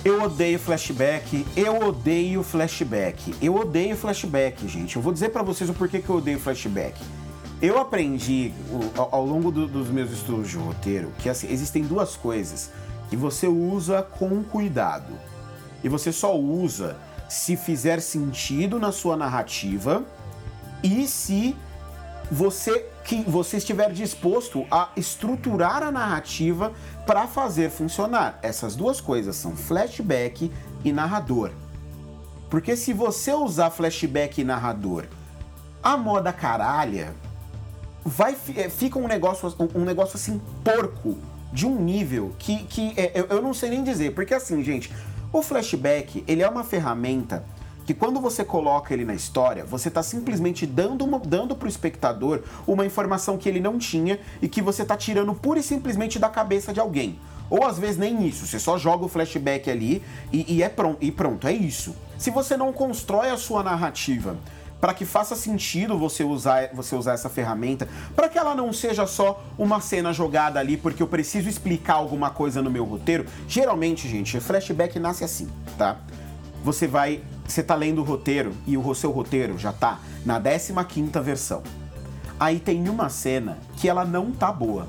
Eu odeio flashback, eu odeio flashback, eu odeio flashback, gente. Eu vou dizer para vocês o porquê que eu odeio flashback. Eu aprendi ao, longo do, dos meus estudos de roteiro que assim, existem duas coisas que você usa com cuidado. E você só usa se fizer sentido na sua narrativa e se você que você estiver disposto a estruturar a narrativa para fazer funcionar. Essas duas coisas são flashback e narrador. Porque se você usar flashback e narrador a moda caralha, vai é, fica um negócio um negócio assim porco de um nível que, que é, eu, eu não sei nem dizer, porque assim, gente, o flashback, ele é uma ferramenta que quando você coloca ele na história, você está simplesmente dando, uma, dando pro espectador uma informação que ele não tinha e que você está tirando pura e simplesmente da cabeça de alguém. Ou às vezes nem isso, você só joga o flashback ali e, e é pronto, e pronto, é isso. Se você não constrói a sua narrativa para que faça sentido você usar, você usar essa ferramenta, para que ela não seja só uma cena jogada ali porque eu preciso explicar alguma coisa no meu roteiro. Geralmente, gente, flashback nasce assim, tá? Você vai você tá lendo o roteiro e o seu roteiro já tá na 15ª versão. Aí tem uma cena que ela não tá boa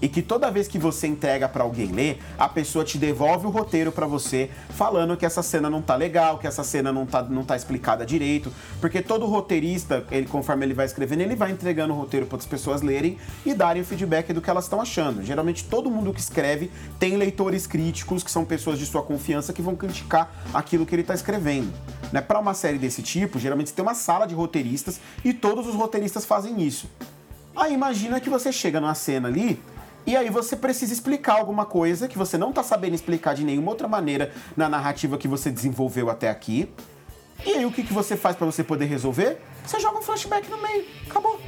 e que toda vez que você entrega para alguém ler, a pessoa te devolve o roteiro para você, falando que essa cena não tá legal, que essa cena não tá, não tá explicada direito, porque todo roteirista, ele conforme ele vai escrevendo, ele vai entregando o roteiro para as pessoas lerem e darem o feedback do que elas estão achando. Geralmente todo mundo que escreve tem leitores críticos, que são pessoas de sua confiança que vão criticar aquilo que ele está escrevendo. Né? Para uma série desse tipo, geralmente você tem uma sala de roteiristas e todos os roteiristas fazem isso. Aí imagina que você chega numa cena ali e aí você precisa explicar alguma coisa que você não tá sabendo explicar de nenhuma outra maneira na narrativa que você desenvolveu até aqui. E aí o que, que você faz para você poder resolver? Você joga um flashback no meio. Acabou.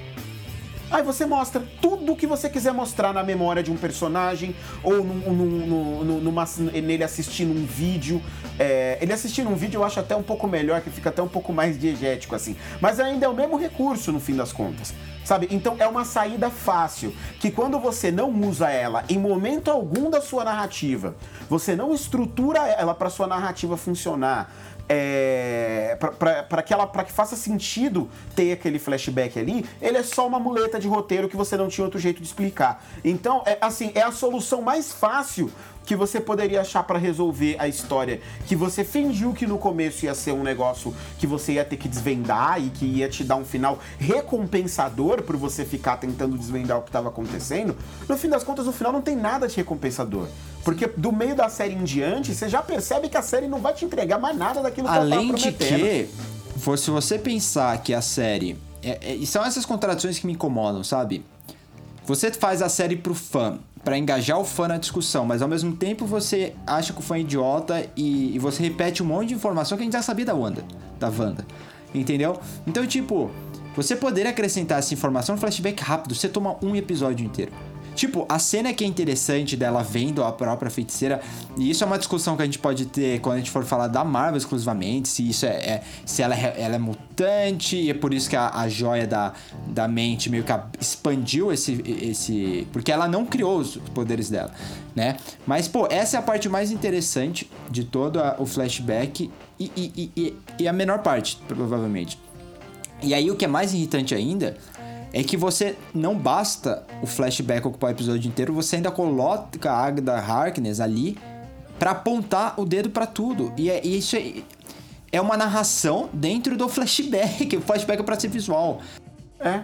Aí você mostra tudo o que você quiser mostrar na memória de um personagem, ou num, num, num, numa, nele assistindo um vídeo. É, ele assistindo um vídeo eu acho até um pouco melhor, que fica até um pouco mais diegético assim. Mas ainda é o mesmo recurso no fim das contas. Sabe? Então é uma saída fácil, que quando você não usa ela em momento algum da sua narrativa, você não estrutura ela para sua narrativa funcionar, é, para que ela para que faça sentido ter aquele flashback ali, ele é só uma muleta de roteiro que você não tinha outro jeito de explicar. Então, é assim, é a solução mais fácil que você poderia achar para resolver a história que você fingiu que no começo ia ser um negócio que você ia ter que desvendar e que ia te dar um final recompensador por você ficar tentando desvendar o que estava acontecendo, no fim das contas o final não tem nada de recompensador. Porque do meio da série em diante, você já percebe que a série não vai te entregar mais nada daquilo que Além ela tá prometendo. Além de que, se você pensar que a série... É, é, são essas contradições que me incomodam, sabe? Você faz a série pro fã, para engajar o fã na discussão, mas ao mesmo tempo você acha que o fã é idiota e, e, você repete um monte de informação que a gente já sabia da Wanda, da Wanda. Entendeu? Então, tipo, você poderia acrescentar essa informação no flashback rápido, você toma um episódio inteiro. Tipo, a cena que é interessante dela vendo a própria feiticeira, e isso é uma discussão que a gente pode ter quando a gente for falar da Marvel exclusivamente, se isso é. é se ela é, ela é mutante, e é por isso que a, a joia da, da mente meio que expandiu esse, esse. Porque ela não criou os poderes dela, né? Mas, pô, essa é a parte mais interessante de todo a, o flashback e, e, e, e a menor parte, provavelmente. E aí o que é mais irritante ainda é que você não basta o flashback ocupar o episódio inteiro, você ainda coloca a Agatha Harkness ali para apontar o dedo para tudo. E, é, e isso é, é uma narração dentro do flashback. O flashback é pra ser visual. É.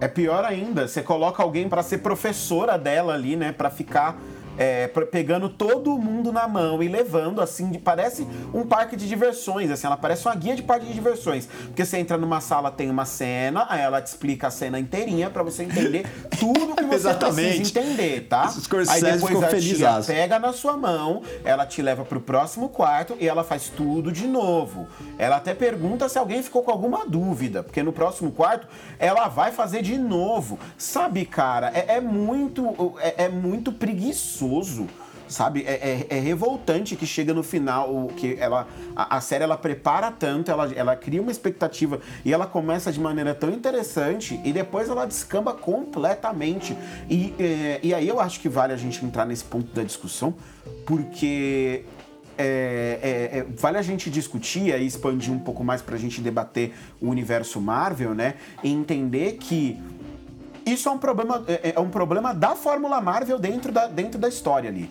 É pior ainda, você coloca alguém para ser professora dela ali, né? Para ficar é, pegando todo mundo na mão e levando, assim, de, parece um parque de diversões, assim, ela parece uma guia de parque de diversões. Porque você entra numa sala, tem uma cena, aí ela te explica a cena inteirinha para você entender tudo que você precisa entender, tá? Aí depois a tia pega na sua mão, ela te leva pro próximo quarto e ela faz tudo de novo. Ela até pergunta se alguém ficou com alguma dúvida, porque no próximo quarto ela vai fazer de novo. Sabe, cara, é, é muito é, é muito preguiçoso sabe? É, é, é, revoltante que chega no final, que ela a, a, série ela prepara tanto, ela, ela cria uma expectativa e ela começa de maneira tão interessante e depois ela descamba completamente. E, é, e aí eu acho que vale a gente entrar nesse ponto da discussão, porque é, é, é, vale a gente discutir e expandir um pouco mais para a gente debater o universo Marvel, né? E entender que isso é um problema, é, é um problema da Fórmula Marvel dentro da, dentro da história ali.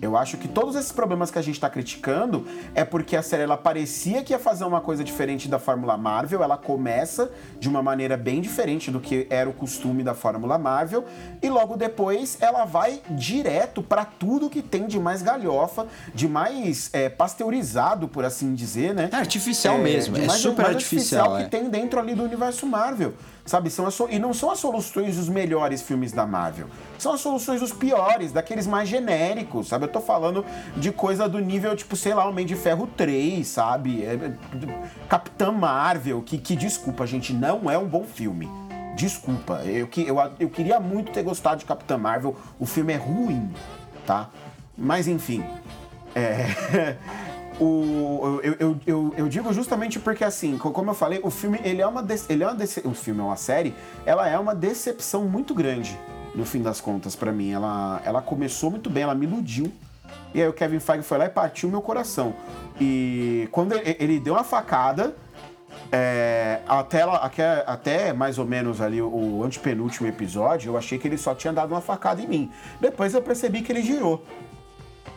Eu acho que todos esses problemas que a gente está criticando é porque a série ela parecia que ia fazer uma coisa diferente da Fórmula Marvel, ela começa de uma maneira bem diferente do que era o costume da Fórmula Marvel e logo depois ela vai direto para tudo que tem de mais galhofa, de mais é, pasteurizado, por assim dizer, né? É artificial é, mesmo, é super artificial, artificial que é. tem dentro ali do universo Marvel sabe? São as, e não são as soluções dos melhores filmes da Marvel. São as soluções dos piores, daqueles mais genéricos, sabe? Eu tô falando de coisa do nível, tipo, sei lá, Homem de Ferro 3, sabe? É, é, Capitã Marvel, que, que, desculpa, gente, não é um bom filme. Desculpa, eu, eu, eu queria muito ter gostado de Capitã Marvel, o filme é ruim, tá? Mas enfim. É. o, eu, eu, eu, eu, digo justamente porque, assim, como eu falei, o filme, ele é uma. Ele é uma o filme é uma série, ela é uma decepção muito grande, no fim das contas, para mim. Ela, ela começou muito bem, ela me iludiu. E aí o Kevin Feige foi lá e partiu meu coração. E quando ele, ele deu uma facada, é, até, até, mais ou menos ali o antepenúltimo episódio, eu achei que ele só tinha dado uma facada em mim. Depois eu percebi que ele girou.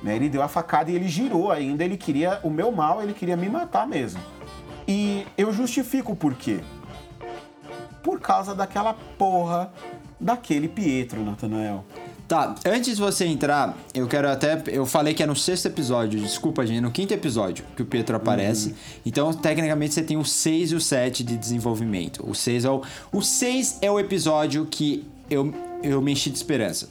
Né? Ele deu a facada e ele girou ainda, ele queria o meu mal, ele queria me matar mesmo. E eu justifico por quê? Por causa daquela porra daquele Pietro, Nathanael. Tá, antes de você entrar, eu quero até. Eu falei que é no sexto episódio, desculpa, gente, no quinto episódio que o Pietro aparece. Uhum. Então, tecnicamente, você tem o 6 e o 7 de desenvolvimento. O 6 é o. O 6 é o episódio que eu, eu me enchi de esperança.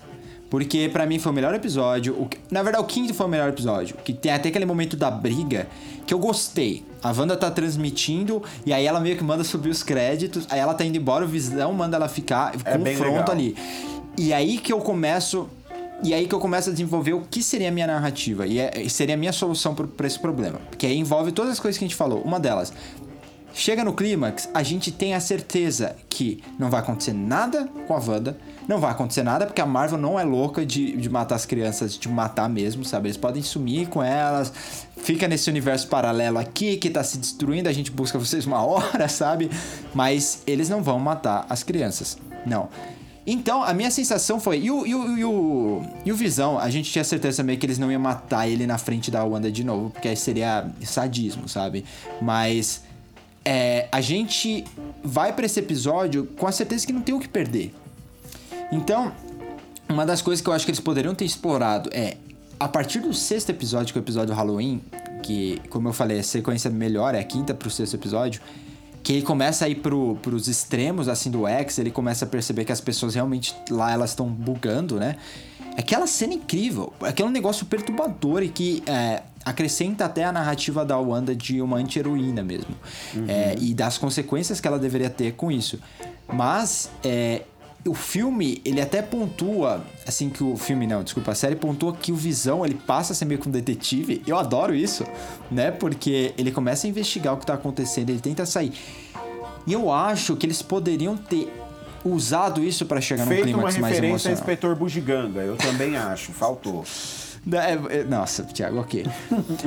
Porque para mim foi o melhor episódio. O, na verdade, o quinto foi o melhor episódio. Que tem até aquele momento da briga que eu gostei. A Wanda tá transmitindo e aí ela meio que manda subir os créditos. Aí ela tá indo embora, o Visão manda ela ficar. É confronto ali. E aí que eu começo. E aí que eu começo a desenvolver o que seria a minha narrativa. E é, seria a minha solução para esse problema. Porque aí envolve todas as coisas que a gente falou. Uma delas, Chega no clímax, a gente tem a certeza que não vai acontecer nada com a Wanda, não vai acontecer nada, porque a Marvel não é louca de, de matar as crianças, de matar mesmo, sabe? Eles podem sumir com elas, fica nesse universo paralelo aqui que tá se destruindo, a gente busca vocês uma hora, sabe? Mas eles não vão matar as crianças. Não. Então, a minha sensação foi. E o, e o, e o, e o Visão, a gente tinha certeza também que eles não iam matar ele na frente da Wanda de novo, porque aí seria sadismo, sabe? Mas. É, a gente vai para esse episódio com a certeza que não tem o que perder. Então, uma das coisas que eu acho que eles poderiam ter explorado é a partir do sexto episódio, que é o episódio Halloween, que, como eu falei, a sequência melhor é a quinta pro sexto episódio, que ele começa a ir pro, pros extremos, assim, do X, ele começa a perceber que as pessoas realmente lá, elas estão bugando, né? Aquela cena incrível, aquele negócio perturbador e que é, acrescenta até a narrativa da Wanda de uma anti-heroína mesmo. Uhum. É, e das consequências que ela deveria ter com isso. Mas é, o filme, ele até pontua, assim que o filme não, desculpa, a série pontua que o Visão, ele passa a ser meio que um detetive. Eu adoro isso, né? Porque ele começa a investigar o que tá acontecendo, ele tenta sair. E eu acho que eles poderiam ter usado isso para chegar Feito num clímax mais emocional. Feito uma referência a Inspetor Bugiganga, eu também acho, faltou. É, é, nossa, Thiago, ok.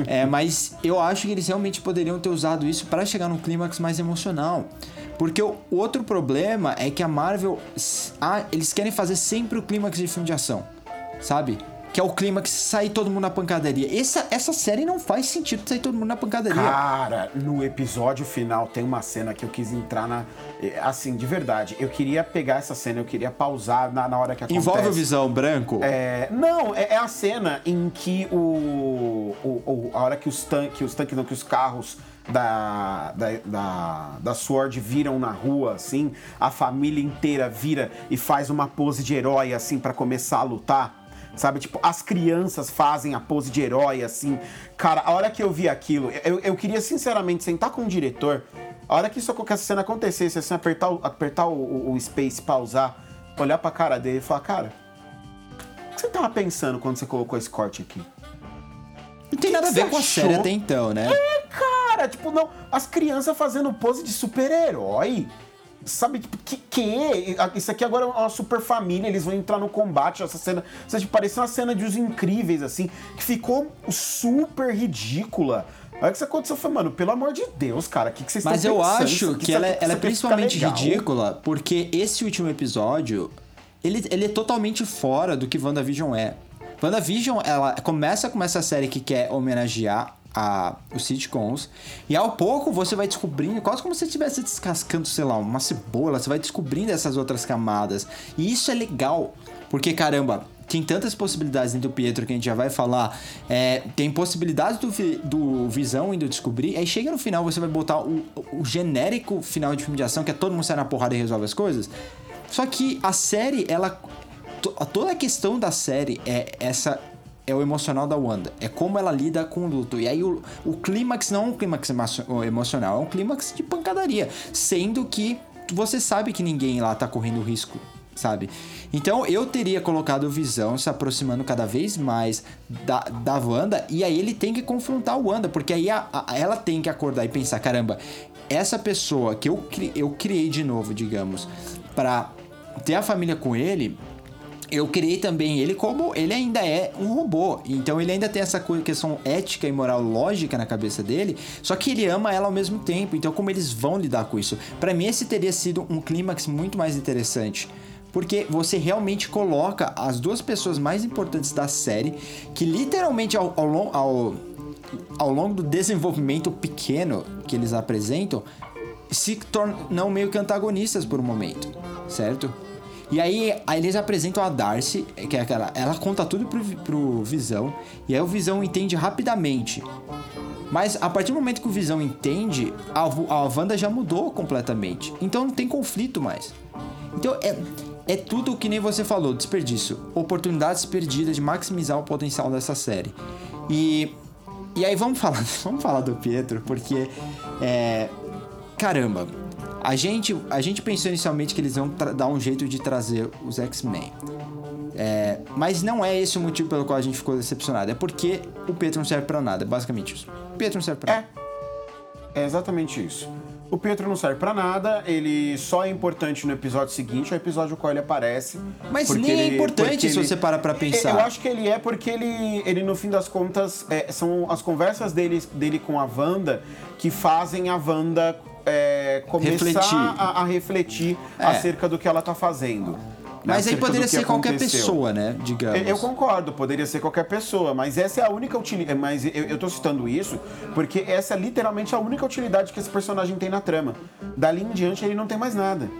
é, mas eu acho que eles realmente poderiam ter usado isso para chegar num clímax mais emocional. Porque o outro problema é que a Marvel. eles querem fazer sempre o clímax de filme de ação. Sabe? Que é o clímax sair todo mundo na pancadaria. Essa, essa série não faz sentido sair todo mundo na pancadaria. Cara, no episódio final tem uma cena que eu quis entrar na. Eh, assim, de verdade. Eu queria pegar essa cena, eu queria pausar na, na hora que acontece. Envolve o visão branco? É, não, é, é, a cena em que o, o, o. a hora que os tanques. Os tanques não, que os carros da, da, da, da Sword viram na rua, assim, a família inteira vira e faz uma pose de herói, assim, para começar a lutar. Sabe, tipo, as crianças fazem a pose de herói, assim. Cara, a hora que eu vi aquilo, eu, eu queria sinceramente sentar com o diretor. A hora que isso que essa cena acontecesse, assim, apertar, o, apertar o, o, space, pausar, olhar pra cara dele e falar, cara, o que você tava pensando quando você colocou esse corte aqui? Não tem que nada a ver com a série até então, né? É, cara, tipo, não. As crianças fazendo pose de super-herói. Sabe, tipo, que, que? Isso aqui agora é uma super família, eles vão entrar no combate. Essa cena, você tipo, parece uma cena de os incríveis, assim, que ficou super ridícula. Aí que isso aconteceu foi, mano, pelo amor de Deus, cara, o que, que vocês Mas eu pensando? acho que, que ela, é, ela é principalmente ridícula porque esse último episódio, ele, ele é totalmente fora do que WandaVision é. WandaVision, ela começa com essa série que quer homenagear a, os sitcoms. E ao pouco você vai descobrindo, quase como se você estivesse descascando, sei lá, uma cebola, você vai descobrindo essas outras camadas. E isso é legal, porque caramba, tem tantas possibilidades dentro do Pietro que a gente já vai falar. É, tem possibilidades do, do Visão indo descobrir. Aí chega no final, você vai botar o, o genérico final de filme de ação, que é todo mundo sai na porrada e resolve as coisas. Só que a série, ela. Toda a questão da série é essa é o emocional da Wanda. É como ela lida com o luto. E aí o, o clímax não é um clímax emocional, é um clímax de pancadaria. Sendo que você sabe que ninguém lá tá correndo risco, sabe? Então eu teria colocado o Visão se aproximando cada vez mais da, da Wanda. E aí ele tem que confrontar o Wanda. Porque aí a, a, ela tem que acordar e pensar: caramba, essa pessoa que eu, eu criei de novo, digamos, para ter a família com ele eu criei também ele como ele ainda é um robô. Então ele ainda tem essa questão ética e moral lógica na cabeça dele, só que ele ama ela ao mesmo tempo. Então como eles vão lidar com isso? Para mim esse teria sido um clímax muito mais interessante. Porque você realmente coloca as duas pessoas mais importantes da série, que literalmente ao, ao, ao, ao longo do desenvolvimento pequeno que eles apresentam, se tornam meio que antagonistas por um momento, certo? E aí, aí eles apresentam a Darcy, que é aquela. Ela conta tudo pro, pro Visão. E aí o Visão entende rapidamente. Mas a partir do momento que o Visão entende, a, a Wanda já mudou completamente. Então não tem conflito mais. Então é, é tudo que nem você falou, desperdício. Oportunidades perdidas de maximizar o potencial dessa série. E, e aí vamos falar, vamos falar do Pietro, porque é, caramba, a gente, a gente pensou inicialmente que eles iam dar um jeito de trazer os X-Men. É, mas não é esse o motivo pelo qual a gente ficou decepcionado. É porque o Pietro não serve para nada, é basicamente isso. O Pietro não serve pra é. nada. É exatamente isso. O Pietro não serve para nada, ele só é importante no episódio seguinte, o episódio no qual ele aparece. Mas nem é ele, é importante se ele... você para pra pensar. Eu acho que ele é porque ele, ele no fim das contas, é, são as conversas dele, dele com a Wanda que fazem a Wanda é, começar refletir. A, a, refletir é. acerca do que ela está fazendo. Né, mas aí poderia ser qualquer pessoa, né? Digamos. Eu, eu, concordo, poderia ser qualquer pessoa, mas essa é a única utilidade. Mas eu, eu tô citando isso porque essa é literalmente a única utilidade que esse personagem tem na trama. Dali em diante ele não tem mais nada.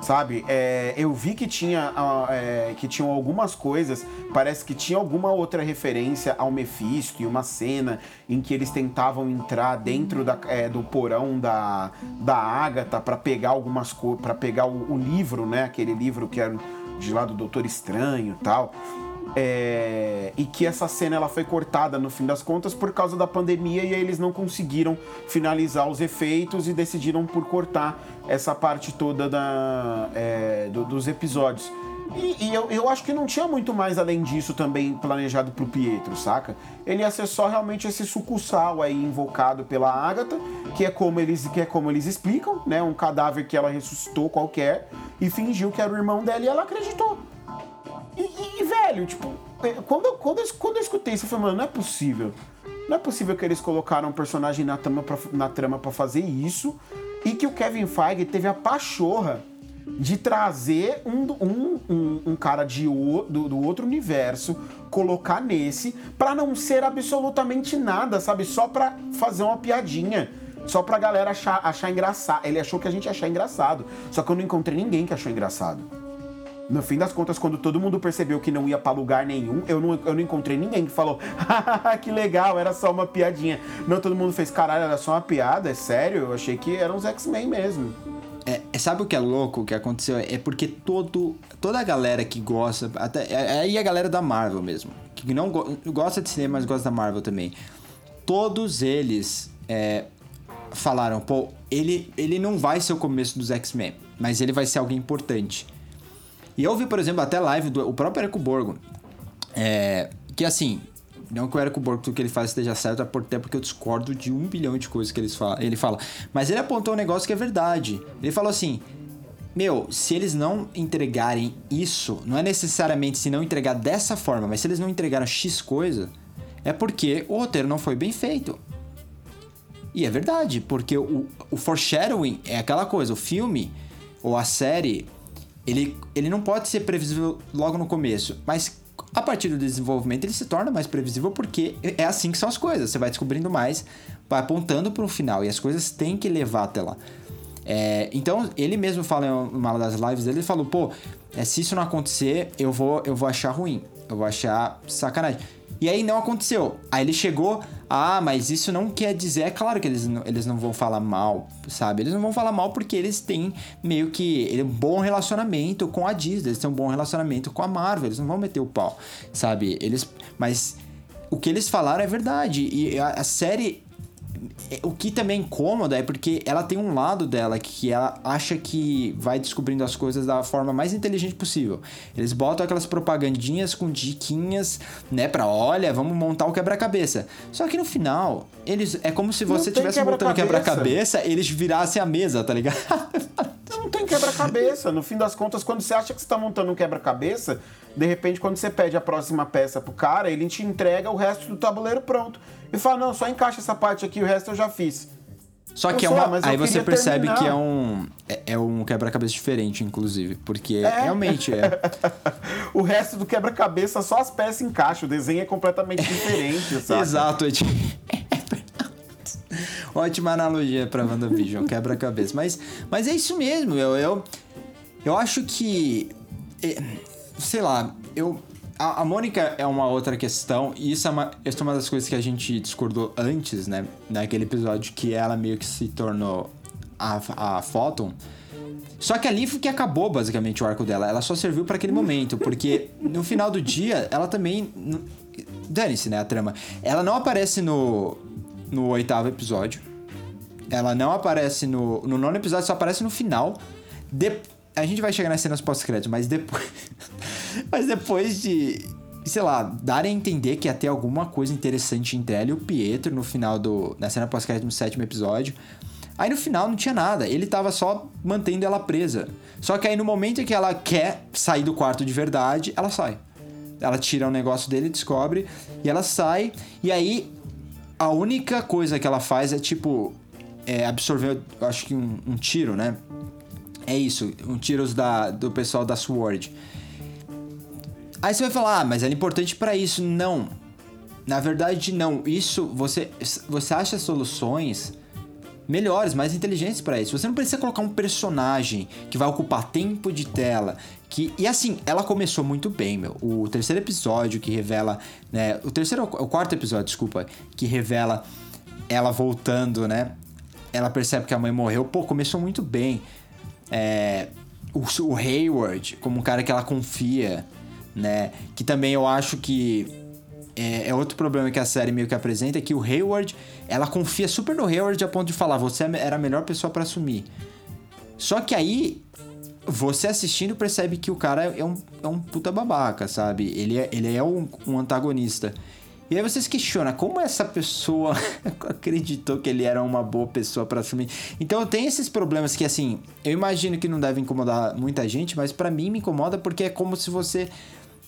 Sabe, é, eu vi que tinha é, que tinham algumas coisas, parece que tinha alguma outra referência ao Mephisto e uma cena em que eles tentavam entrar dentro da, é, do porão da, da Agatha para pegar algumas coisas, para pegar o, o, livro, né? Aquele livro que era de lá do Doutor Estranho e tal. É, e que essa cena ela foi cortada no fim das contas por causa da pandemia e aí eles não conseguiram finalizar os efeitos e decidiram por cortar essa parte toda da, é, do, dos episódios. E, e eu, eu, acho que não tinha muito mais além disso também planejado pro Pietro, saca? Ele ia ser só realmente esse sucursal aí invocado pela Agatha, que é como eles, que é como eles explicam, né? Um cadáver que ela ressuscitou qualquer e fingiu que era o irmão dela e ela acreditou. E, e, e velho, tipo, é, quando, quando, eu, quando eu escutei isso, eu falei, mano, não é possível. Não é possível que eles colocaram um personagem na trama pra, na trama pra fazer isso e que o Kevin Feige teve a pachorra de trazer um, um, um, um cara de do, do, outro universo, colocar nesse, para não ser absolutamente nada, sabe? Só pra fazer uma piadinha. Só pra galera achar, achar engraçado. Ele achou que a gente ia achar engraçado. Só que eu não encontrei ninguém que achou engraçado. No fim das contas, quando todo mundo percebeu que não ia para lugar nenhum, eu não, eu não encontrei ninguém que falou, que legal, era só uma piadinha. Não, todo mundo fez, caralho, era só uma piada, é sério? Eu achei que eram os X-Men mesmo. É, é, sabe o que é louco o que aconteceu? É porque todo, toda a galera que gosta, até é, aí é a galera da Marvel mesmo, que não go, gosta de cinema, mas gosta da Marvel também. Todos eles é, falaram, pô, ele, ele não vai ser o começo dos X-Men, mas ele vai ser alguém importante. E eu vi, por exemplo, até live do o próprio Eric Borgo, é, que assim, não que o Érico Borgo tudo que ele faz esteja certo, até porque eu discordo de um bilhão de coisas que ele fala, ele fala. Mas ele apontou um negócio que é verdade. Ele falou assim: Meu, se eles não entregarem isso, não é necessariamente se não entregar dessa forma, mas se eles não entregaram X coisa, é porque o roteiro não foi bem feito. E é verdade, porque o, o foreshadowing é aquela coisa, o filme ou a série, ele, ele não pode ser previsível logo no começo, mas a partir do desenvolvimento ele se torna mais previsível porque é assim que são as coisas. Você vai descobrindo mais, vai apontando para um final e as coisas têm que levar até lá. É, então ele mesmo fala em uma das lives dele, ele falou, pô, é, se isso não acontecer, eu vou, eu vou achar ruim, eu vou achar sacanagem. E aí não aconteceu. Aí ele chegou, ah, mas isso não quer dizer. É claro que eles não, eles não vão falar mal, sabe? Eles não vão falar mal porque eles têm meio que um bom relacionamento com a Disney, eles têm um bom relacionamento com a Marvel, eles não vão meter o pau, sabe? Eles. Mas o que eles falaram é verdade. E a série o que também é incômoda é porque ela tem um lado dela que ela acha que vai descobrindo as coisas da forma mais inteligente possível. Eles botam aquelas propagandinhas com diquinhas, né, pra olha, vamos montar o quebra-cabeça. Só que no final, eles é como se você estivesse montando quebra-cabeça, eles virassem a mesa, tá ligado? Não tem quebra-cabeça. No fim das contas, quando você acha que você tá montando um quebra-cabeça, de repente, quando você pede a próxima peça pro cara, ele te entrega o resto do tabuleiro pronto e fala: não, só encaixa essa parte aqui, o resto eu já fiz. Só que é uma, aí você percebe terminar. que é um é, é um quebra-cabeça diferente, inclusive, porque é. realmente é. o resto do quebra-cabeça só as peças encaixam, o desenho é completamente diferente, sabe? Exato, é tipo... Ótima analogia para WandaVision, quebra-cabeça. Mas, mas é isso mesmo, eu, eu, eu acho que. É, sei lá, eu a, a Mônica é uma outra questão, e isso é uma, isso é uma das coisas que a gente discordou antes, né? Naquele episódio que ela meio que se tornou a, a Photon. Só que ali que acabou basicamente o arco dela. Ela só serviu para aquele momento, porque no final do dia ela também. Dane-se, né? A trama. Ela não aparece no, no oitavo episódio. Ela não aparece no. No nono episódio, só aparece no final. De, a gente vai chegar nas cenas pós-crédito, mas depois. mas depois de. Sei lá, darem a entender que ia ter alguma coisa interessante entre ela e o Pietro no final do. Na cena pós-crédito no sétimo episódio. Aí no final não tinha nada, ele tava só mantendo ela presa. Só que aí no momento em que ela quer sair do quarto de verdade, ela sai. Ela tira o um negócio dele, descobre, e ela sai. E aí a única coisa que ela faz é tipo. É, absorver, acho que um, um tiro, né? É isso, um tiros da, do pessoal da SWORD. Aí você vai falar, ah, mas era importante para isso. Não. Na verdade, não. Isso, você, você acha soluções melhores, mais inteligentes para isso. Você não precisa colocar um personagem que vai ocupar tempo de tela. Que, e assim, ela começou muito bem, meu. O terceiro episódio que revela. Né, o terceiro. O quarto episódio, desculpa. Que revela ela voltando, né? Ela percebe que a mãe morreu. Pô, começou muito bem é, o, o Hayward como um cara que ela confia, né? Que também eu acho que é, é, outro problema que a série meio que apresenta, é que o Hayward, ela confia super no Hayward a ponto de falar, você era a melhor pessoa para assumir. Só que aí, você assistindo percebe que o cara é um, é um puta babaca, sabe? Ele é, ele é um, um antagonista. E aí você se questiona como essa pessoa acreditou que ele era uma boa pessoa para assumir. Então tem esses problemas que assim, eu imagino que não deve incomodar muita gente, mas para mim me incomoda porque é como se você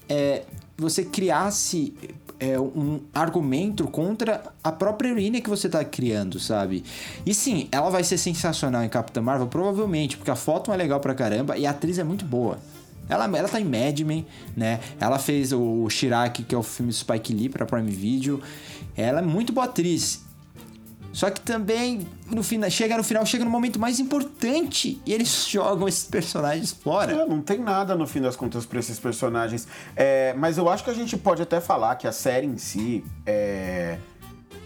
é, você criasse é, um argumento contra a própria heroína que você tá criando, sabe? E sim, ela vai ser sensacional em Capitã Marvel, provavelmente, porque a foto é legal pra caramba e a atriz é muito boa. Ela, ela tá em Mad Men, né? Ela fez o Shirak, que é o filme Spike Lee pra Prime Video. Ela é muito boa atriz. Só que também, no final, chega no final, chega no momento mais importante e eles jogam esses personagens fora. É, não tem nada no fim das contas para esses personagens. É, mas eu acho que a gente pode até falar que a série em si, é,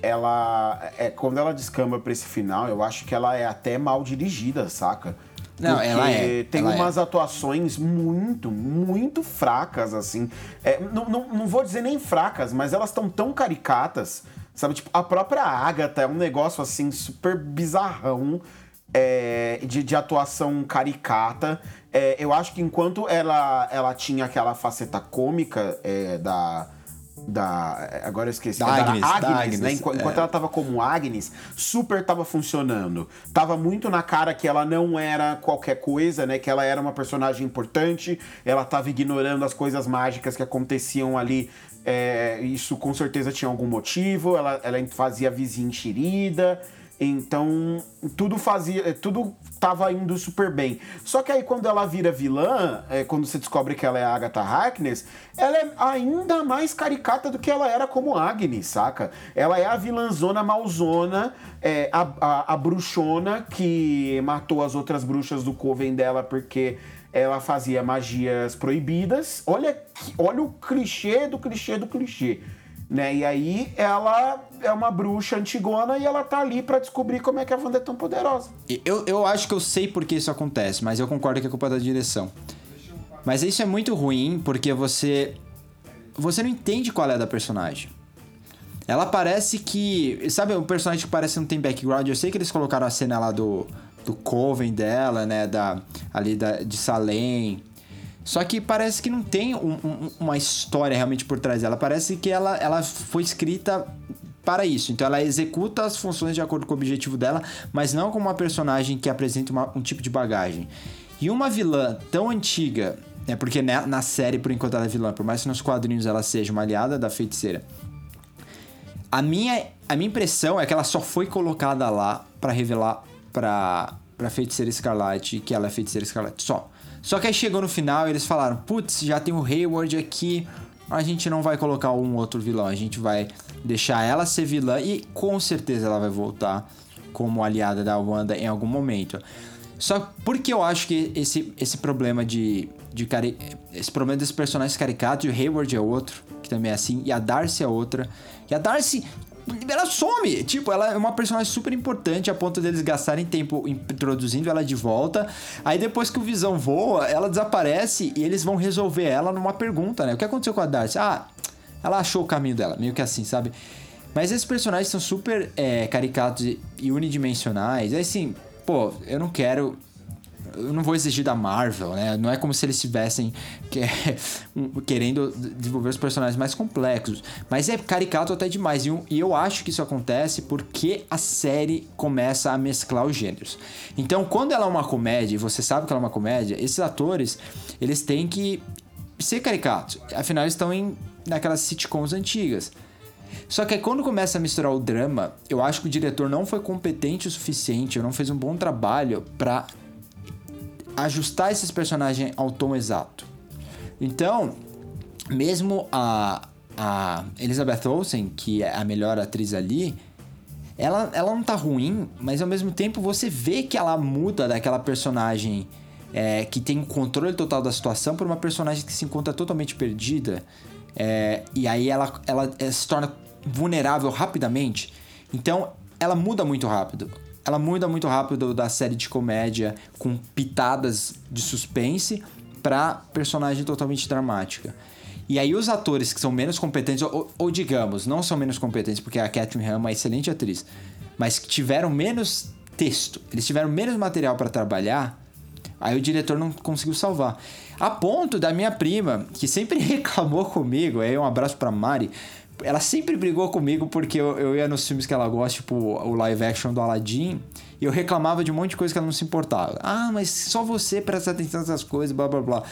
ela, é, quando ela descamba para esse final, eu acho que ela é até mal dirigida, saca? Não, Porque ela é. Tem ela umas é. atuações muito, muito fracas, assim. É, não, não, não vou dizer nem fracas, mas elas estão tão caricatas Sabe, tipo, a própria Agatha é um negócio assim super bizarrão é, de, de atuação caricata. É, eu acho que enquanto ela, ela tinha aquela faceta cômica é, da. Da. Agora eu esqueci. Da da Agnes, Agnes, da Agnes, né? Enquanto, é. enquanto ela tava como Agnes, super tava funcionando. Tava muito na cara que ela não era qualquer coisa, né? Que ela era uma personagem importante, ela tava ignorando as coisas mágicas que aconteciam ali é, isso com certeza tinha algum motivo, ela, ela fazia vizinha enxerida, então tudo fazia, tudo tava indo super bem. Só que aí quando ela vira vilã, é, quando você descobre que ela é a Agatha Harkness, ela é ainda mais caricata do que ela era como Agnes, saca? Ela é a vilãzona malzona, é, a, a, a bruxona que matou as outras bruxas do coven dela porque ela fazia magias proibidas. Olha, olha o clichê do clichê do clichê. Né? E aí ela é uma bruxa antigona e ela tá ali para descobrir como é que a Wanda é tão poderosa. Eu, eu acho que eu sei por que isso acontece, mas eu concordo que é culpa da direção. Mas isso é muito ruim porque você. Você não entende qual é da personagem. Ela parece que. Sabe, um personagem que parece que não tem background. Eu sei que eles colocaram a cena lá do do Coven dela, né? Da, ali da, de Salem. Só que parece que não tem um, um, uma história realmente por trás dela. Parece que ela, ela foi escrita para isso. Então ela executa as funções de acordo com o objetivo dela, mas não como uma personagem que apresenta uma, um tipo de bagagem. E uma vilã tão antiga, né, porque na, na, série, por enquanto, ela é vilã, por mais que nos quadrinhos ela seja uma aliada da feiticeira. A minha, a minha impressão é que ela só foi colocada lá para revelar pra, pra Feiticeira Escarlate que ela é Feiticeira Escarlate. Só. Só que aí chegou no final eles falaram: putz, já tem o Hayward aqui, a gente não vai colocar um outro vilão, a gente vai deixar ela ser vilã e com certeza ela vai voltar como aliada da Wanda em algum momento. Só porque eu acho que esse, esse problema de, de cari esse problema desses personagens caricatos, o Hayward é outro, que também é assim, e a Darcy é outra. E a Darcy, ela some. Tipo, ela é uma personagem super importante a ponto deles gastarem tempo introduzindo ela de volta. Aí depois que o Visão voa, ela desaparece e eles vão resolver ela numa pergunta, né? O que aconteceu com a Darcy? Ah, ela achou o caminho dela, meio que assim, sabe? Mas esses personagens são super é, caricatos e unidimensionais. É assim, pô, eu não quero eu não vou exigir da Marvel, né? Não é como se eles estivessem que, querendo desenvolver os personagens mais complexos. Mas é caricato até demais. E, e eu acho que isso acontece porque a série começa a mesclar os gêneros. Então, quando ela é uma comédia, e você sabe que ela é uma comédia, esses atores, eles têm que ser caricatos. Afinal, eles estão em, naquelas sitcoms antigas. Só que aí, quando começa a misturar o drama, eu acho que o diretor não foi competente o suficiente, ou não fez um bom trabalho para ajustar esses personagens ao tom exato. Então, mesmo a, a Elizabeth Olsen, que é a melhor atriz ali, ela, ela não tá ruim, mas ao mesmo tempo você vê que ela muda daquela personagem é, que tem o controle total da situação para uma personagem que se encontra totalmente perdida. É, e aí ela, ela se torna vulnerável rapidamente. Então ela muda muito rápido ela muda muito rápido da série de comédia com pitadas de suspense para personagem totalmente dramática. E aí os atores que são menos competentes, ou, ou, digamos, não são menos competentes, porque a Catherine Han é uma excelente atriz, mas que tiveram menos texto, eles tiveram menos material para trabalhar, aí o diretor não conseguiu salvar. A ponto da minha prima, que sempre reclamou comigo, aí um abraço para Mari, ela sempre brigou comigo porque eu, eu ia nos filmes que ela gosta, tipo o live action do Aladdin, e eu reclamava de um monte de coisa que ela não se importava. Ah, mas só você presta atenção nessas coisas, blá blá blá.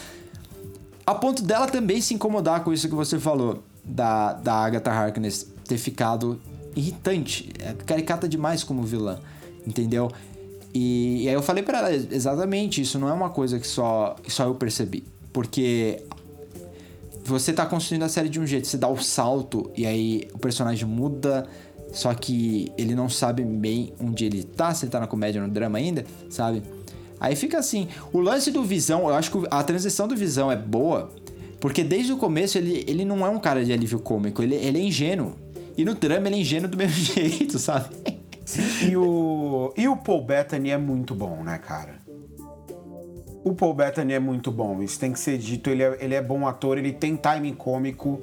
A ponto dela também se incomodar com isso que você falou. da, da Agatha Harkness ter ficado irritante, é caricata demais como vilã, entendeu? E, e aí eu falei para ela exatamente isso, não é uma coisa que só, que só eu percebi, porque você tá construindo a série de um jeito, você dá o salto e aí o personagem muda, só que ele não sabe bem onde ele tá, se ele tá na comédia ou no drama ainda, sabe? Aí fica assim. O lance do Visão, eu acho que a transição do Visão é boa, porque desde o começo ele, ele não é um cara de alívio cômico, ele, ele é ingênuo. E no drama ele é ingênuo do mesmo jeito, sabe? Sim, e o, e o Paul Bettany é muito bom, né, cara? O Paul Bettany é muito bom, isso tem que ser dito. Ele é, ele é bom ator, ele tem timing cômico.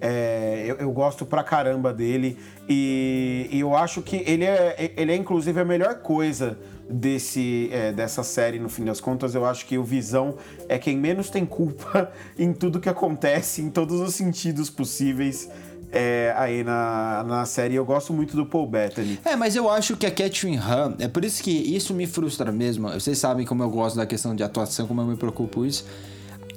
É, eu, eu, gosto pra caramba dele. E, e, eu acho que ele é, ele é, inclusive, a melhor coisa desse, é, dessa série, no fim das contas. Eu acho que o Visão é quem menos tem culpa em tudo que acontece, em todos os sentidos possíveis é, aí na, na série. Eu gosto muito do Paul Bettany. É, mas eu acho que a Catherine Han, é por isso que isso me frustra mesmo. Vocês sabem como eu gosto da questão de atuação, como eu me preocupo com isso.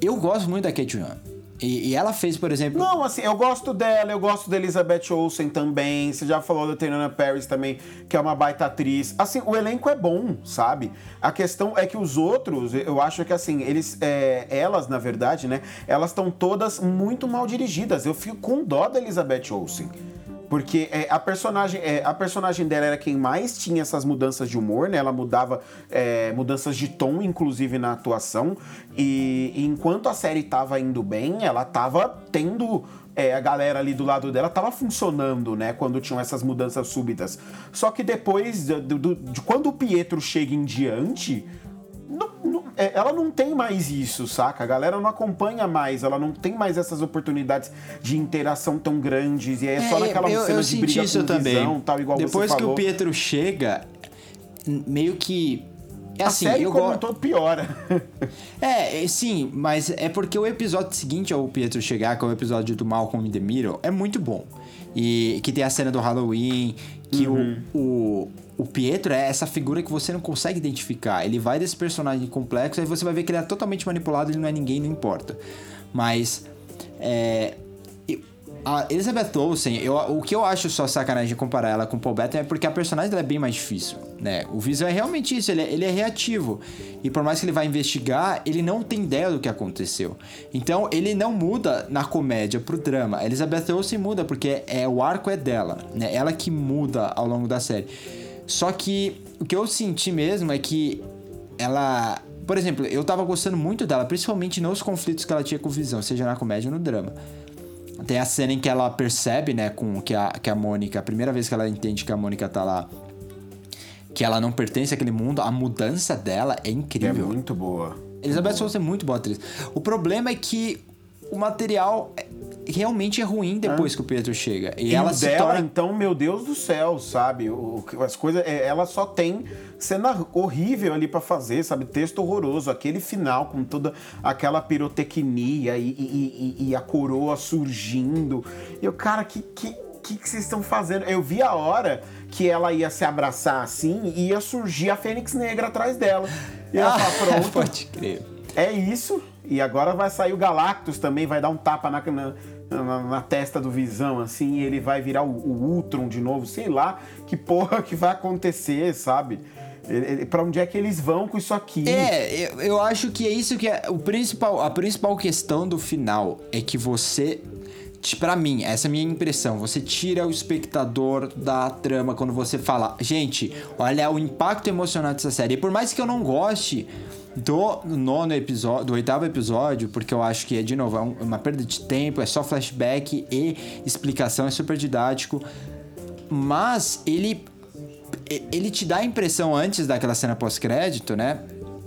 Eu gosto muito da Catherine Han. E, e, ela fez, por exemplo. Não, assim, eu gosto dela, eu gosto da Elizabeth Olsen também. Você já falou da Taylor Paris também, que é uma baita atriz. Assim, o elenco é bom, sabe? A questão é que os outros, eu acho que assim, eles. É, elas, na verdade, né? Elas estão todas muito mal dirigidas. Eu fico com dó da Elizabeth Olsen. Porque é, a, personagem, é, a personagem dela era quem mais tinha essas mudanças de humor, né? Ela mudava é, mudanças de tom, inclusive na atuação. E, e enquanto a série tava indo bem, ela tava tendo é, a galera ali do lado dela tava funcionando, né? Quando tinham essas mudanças súbitas. Só que depois, de, de, de quando o Pietro chega em diante, não, ela não tem mais isso, saca? A galera não acompanha mais, ela não tem mais essas oportunidades de interação tão grandes. E é, é só naquela eu, cena eu de briga isso com também. visão, tal, igual Depois que falou. o Pietro chega, meio que. É assim, a série eu como go... todo piora. é, sim, mas é porque o episódio seguinte ao Pietro chegar, que é o episódio do Malcolm in the Middle, é muito bom. E que tem a cena do Halloween, que uhum. o, o, o Pietro é essa figura que você não consegue identificar. Ele vai desse personagem complexo, aí você vai ver que ele é totalmente manipulado, ele não é ninguém, não importa. Mas. É, a Elizabeth Olsen, eu, o que eu acho só sacanagem de comparar ela com Paul Bettany é porque a personagem dela é bem mais difícil, né? O Visão é realmente isso, ele é, ele é reativo. E por mais que ele vá investigar, ele não tem ideia do que aconteceu. Então, ele não muda na comédia pro drama. A Elizabeth Olsen muda porque é, o arco é dela, né? Ela que muda ao longo da série. Só que o que eu senti mesmo é que ela... Por exemplo, eu tava gostando muito dela, principalmente nos conflitos que ela tinha com o Visão, seja na comédia ou no drama. Tem a cena em que ela percebe, né, com que a, que a Mônica, a primeira vez que ela entende que a Mônica tá lá, que ela não pertence àquele mundo, a mudança dela é incrível. É muito boa. Elizabeth Olsen é muito boa atriz. O problema é que o material realmente é ruim depois é. que o Pedro chega. E, e ela se dela, torna... então, meu Deus do céu, sabe? O, as coisas, é, ela só tem cena horrível ali para fazer, sabe? Texto horroroso, aquele final com toda aquela pirotecnia e, e, e, e a coroa surgindo. E o cara, que que que, que vocês estão fazendo? Eu vi a hora que ela ia se abraçar assim e ia surgir a Fênix Negra atrás dela. E ela ah, fala, pronto. Pode crer. É isso. E agora vai sair o Galactus também, vai dar um tapa na, na, na, na testa do Visão, assim, e ele vai virar o, o, Ultron de novo, sei lá que porra que vai acontecer, sabe? Para onde é que eles vão com isso aqui? É, eu, eu acho que é isso que é o principal, a principal questão do final é que você para mim, essa é a minha impressão. Você tira o espectador da trama quando você fala, gente, olha o impacto emocional dessa série. E por mais que eu não goste do nono episódio, do oitavo episódio, porque eu acho que é de novo é uma perda de tempo, é só flashback e explicação, é super didático. Mas ele ele te dá a impressão antes daquela cena pós-crédito, né?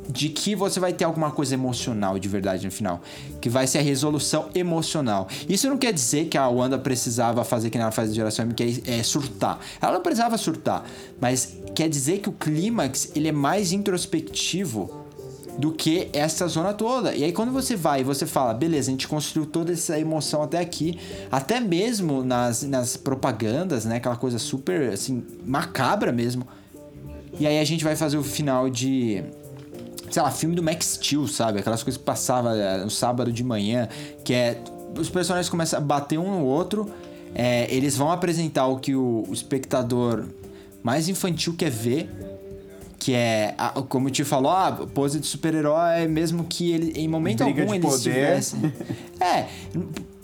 De que você vai ter alguma coisa emocional de verdade no final. Que vai ser a resolução emocional. Isso não quer dizer que a Wanda precisava fazer que ela faz a geração M, que é, é surtar. Ela não precisava surtar. Mas quer dizer que o clímax ele é mais introspectivo do que essa zona toda. E aí quando você vai e você fala, beleza, a gente construiu toda essa emoção até aqui, até mesmo nas, nas propagandas, né, aquela coisa super assim macabra mesmo. E aí a gente vai fazer o final de sei lá, filme do Max Steel, sabe? Aquelas coisas que passava eh, no sábado de manhã, que é os personagens começam a bater um no outro. É, eles vão apresentar o que o, o espectador mais infantil quer ver que é, como o tio falou, a pose de super-herói, mesmo que ele, em momento Briga algum eles tivessem. é,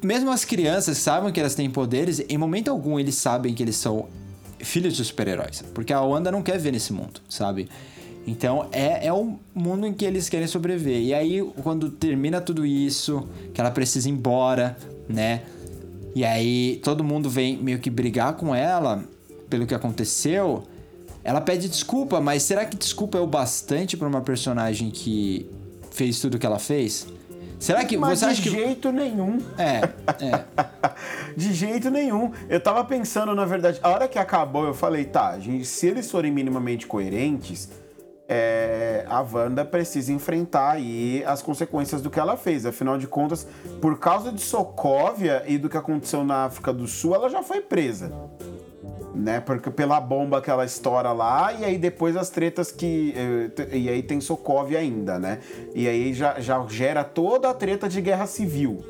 mesmo as crianças sabem que elas têm poderes, em momento algum eles sabem que eles são filhos de super-heróis. Porque a Wanda não quer ver nesse mundo, sabe? Então é, é o mundo em que eles querem sobreviver. E aí, quando termina tudo isso, que ela precisa ir embora, né? E aí todo mundo vem meio que brigar com ela pelo que aconteceu. Ela pede desculpa, mas será que desculpa é o bastante para uma personagem que fez tudo o que ela fez? Será que Mas você de acha que jeito nenhum. É, é. de jeito nenhum. Eu tava pensando, na verdade, a hora que acabou, eu falei, tá, gente, se eles forem minimamente coerentes, é, a Wanda precisa enfrentar aí as consequências do que ela fez. Afinal de contas, por causa de Sokovia e do que aconteceu na África do Sul, ela já foi presa né? Porque pela bomba que ela estoura lá, e aí depois as tretas que. Eh, e aí tem Sokovia ainda, né? E aí já, já gera toda a treta de guerra civil.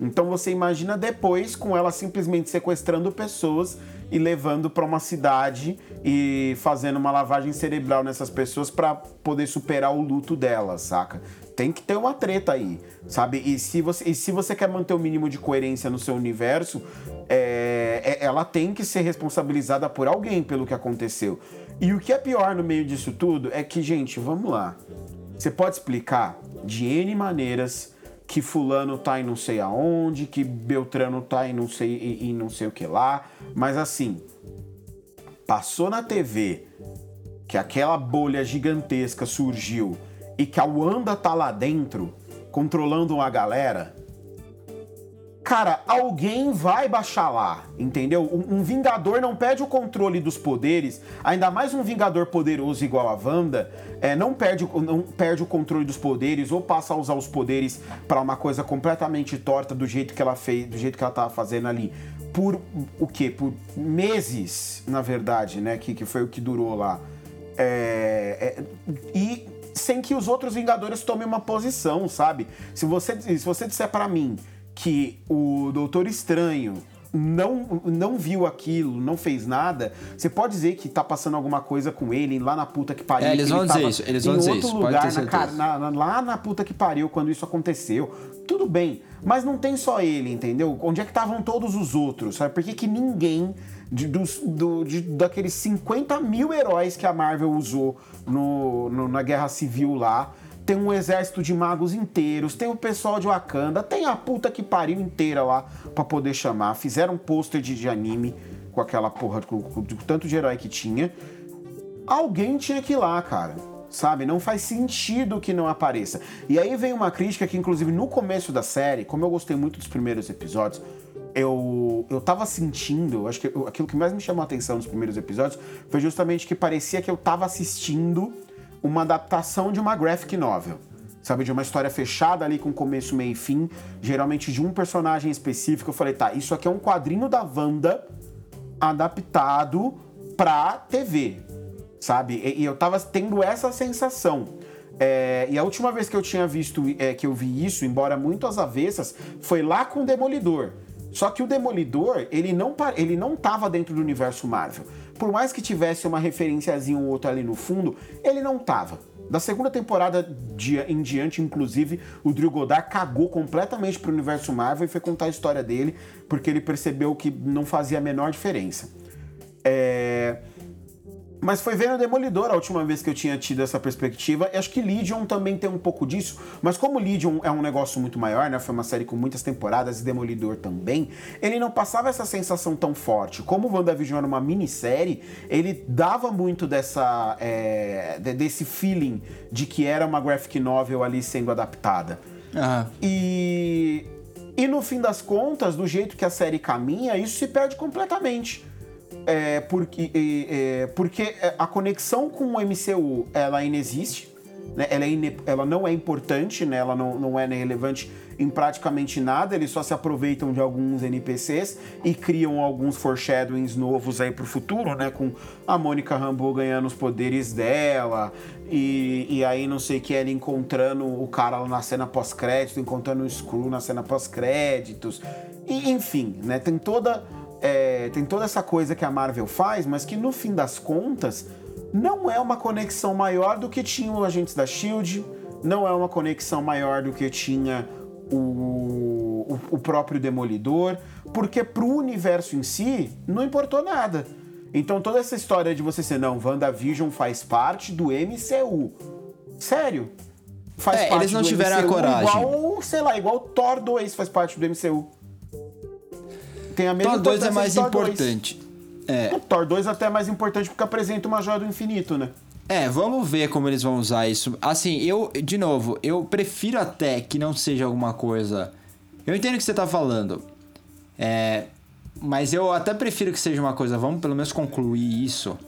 Então você imagina depois com ela simplesmente sequestrando pessoas e levando para uma cidade e fazendo uma lavagem cerebral nessas pessoas para poder superar o luto dela, saca? Tem que ter uma treta aí, sabe? E se você, e se você quer manter o mínimo de coerência no seu universo, é, é, ela tem que ser responsabilizada por alguém pelo que aconteceu. E o que é pior no meio disso tudo é que, gente, vamos lá. Você pode explicar de N maneiras que fulano tá em não sei aonde, que Beltrano tá em não sei em não sei o que lá, mas assim, passou na TV que aquela bolha gigantesca surgiu e que a Wanda tá lá dentro, controlando uma galera, cara, alguém vai baixar lá, entendeu? Um, um, Vingador não perde o controle dos poderes, ainda mais um Vingador poderoso igual a Wanda, é, não, perde, não perde o controle dos poderes ou passa a usar os poderes para uma coisa completamente torta do jeito que ela fez, do jeito que ela tava fazendo ali. Por o quê? Por meses, na verdade, né? Que, que foi o que durou lá. É, é, e sem que os outros Vingadores tomem uma posição, sabe? Se você, se você disser para mim que o Doutor Estranho não, não viu aquilo, não fez nada, você pode dizer que tá passando alguma coisa com ele lá na puta que pariu. É, eles vão dizer isso, eles vão dizer isso. lugar, na, na, lá na puta que pariu, quando isso aconteceu. Tudo bem, mas não tem só ele, entendeu? Onde é que estavam todos os outros? Sabe? Por que, que ninguém de, dos, do, de, daqueles 50 mil heróis que a Marvel usou no, no, na Guerra Civil lá. Tem um exército de magos inteiros, tem o pessoal de Wakanda, tem a puta que pariu inteira lá para poder chamar. Fizeram um pôster de, de, anime com aquela porra, com, com, com tanto de herói que tinha. Alguém tinha que ir lá, cara sabe? Não faz sentido que não apareça. E aí vem uma crítica que, inclusive, no começo da série, como eu gostei muito dos primeiros episódios, eu, eu tava sentindo, acho que aquilo que mais me chamou a atenção nos primeiros episódios foi justamente que parecia que eu tava assistindo uma adaptação de uma graphic novel. Sabe, de uma história fechada ali com começo, meio e fim, geralmente de um personagem específico. Eu falei, tá, isso aqui é um quadrinho da Wanda adaptado pra TV, sabe? E, e eu tava tendo essa sensação. É, e a última vez que eu tinha visto, é, que eu vi isso, embora muito às avessas, foi lá com o Demolidor. Só que o Demolidor, ele não, ele não tava dentro do universo Marvel. Por mais que tivesse uma referenciazinha ou outra ali no fundo, ele não tava. Da segunda temporada em diante, inclusive, o Drew Goddard cagou completamente pro universo Marvel e foi contar a história dele, porque ele percebeu que não fazia a menor diferença. É... Mas foi vendo Demolidor a última vez que eu tinha tido essa perspectiva. E acho que Legion também tem um pouco disso. Mas como Legion é um negócio muito maior, né? Foi uma série com muitas temporadas e Demolidor também. Ele não passava essa sensação tão forte. Como o WandaVision era uma minissérie, ele dava muito dessa, é, desse feeling de que era uma graphic novel ali sendo adaptada. Ah. E, e no fim das contas, do jeito que a série caminha, isso se perde completamente é, porque, é, porque a conexão com o MCU ela ainda existe. né? ela, é ela não é importante, né? ela não, não é relevante em praticamente nada, eles só se aproveitam de alguns NPCs e criam alguns foreshadowings novos aí pro futuro, né? Com a Mônica Rambeau ganhando os poderes dela e, e aí não sei que ela encontrando o cara na cena pós-crédito, encontrando o Screw na cena pós-créditos. E enfim, né? Tem toda, é, tem toda essa coisa que a Marvel faz, mas que no fim das contas não é uma conexão maior do que tinha o Agentes da Shield, não é uma conexão maior do que tinha o, o, o próprio Demolidor, porque pro universo em si não importou nada. Então toda essa história de você ser, não, WandaVision faz parte do MCU. Sério? Faz é, parte eles não do tiveram MCU, a coragem. Igual, sei lá, igual Thor 2 faz parte do MCU. Tem a mesma Thor 2 é mais importante. 2. É. O Thor 2 até é mais importante porque apresenta uma joia do infinito, né? É, vamos ver como eles vão usar isso. Assim, eu, de novo, eu prefiro até que não seja alguma coisa. Eu entendo o que você tá falando. É. Mas eu até prefiro que seja uma coisa, vamos pelo menos concluir isso.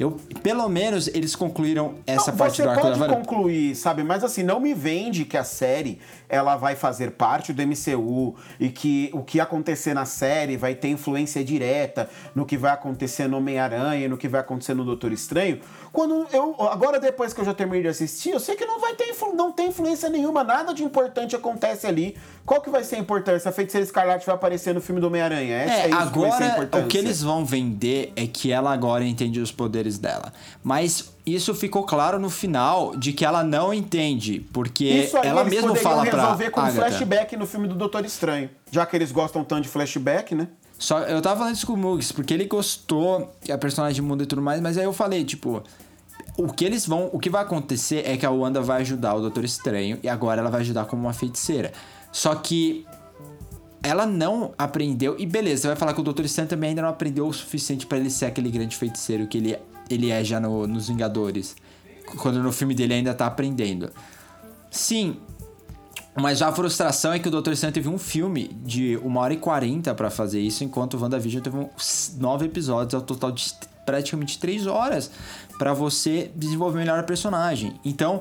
Eu, pelo menos eles concluíram essa não, parte do arco da Você pode concluir, sabe? Mas assim, não me vende que a série ela vai fazer parte do MCU e que o que acontecer na série vai ter influência direta no que vai acontecer no Homem-Aranha, no que vai acontecer no Doutor Estranho. Quando eu agora depois que eu já terminei de assistir, eu sei que não vai ter não tem influência nenhuma, nada de importante acontece ali. Qual que vai ser a importância? A Feiticeira Escarlate vai aparecer no filme do Homem-Aranha. É, é, agora o que eles vão vender é que ela agora entende os poderes dela. Mas isso ficou claro no final de que ela não entende, porque ela mesma fala para resolver com Agatha. flashback no filme do Doutor Estranho, já que eles gostam tanto de flashback, né? Só eu tava falando isso com o Mugs, porque ele gostou a personagem muda e tudo mais, mas aí eu falei, tipo, o que eles vão, o que vai acontecer é que a Wanda vai ajudar o Doutor Estranho e agora ela vai ajudar como uma feiticeira. Só que ela não aprendeu e beleza, você vai falar que o Doutor Estranho também ainda não aprendeu o suficiente para ele ser aquele grande feiticeiro que ele ele é já no, nos Vingadores. Quando no filme dele ainda tá aprendendo. Sim, mas já a frustração é que o Doutor Estranho teve um filme de 1 hora e 40 para fazer isso, enquanto o WandaVision teve 9 episódios, ao total de praticamente 3 horas para você desenvolver melhor a personagem. Então,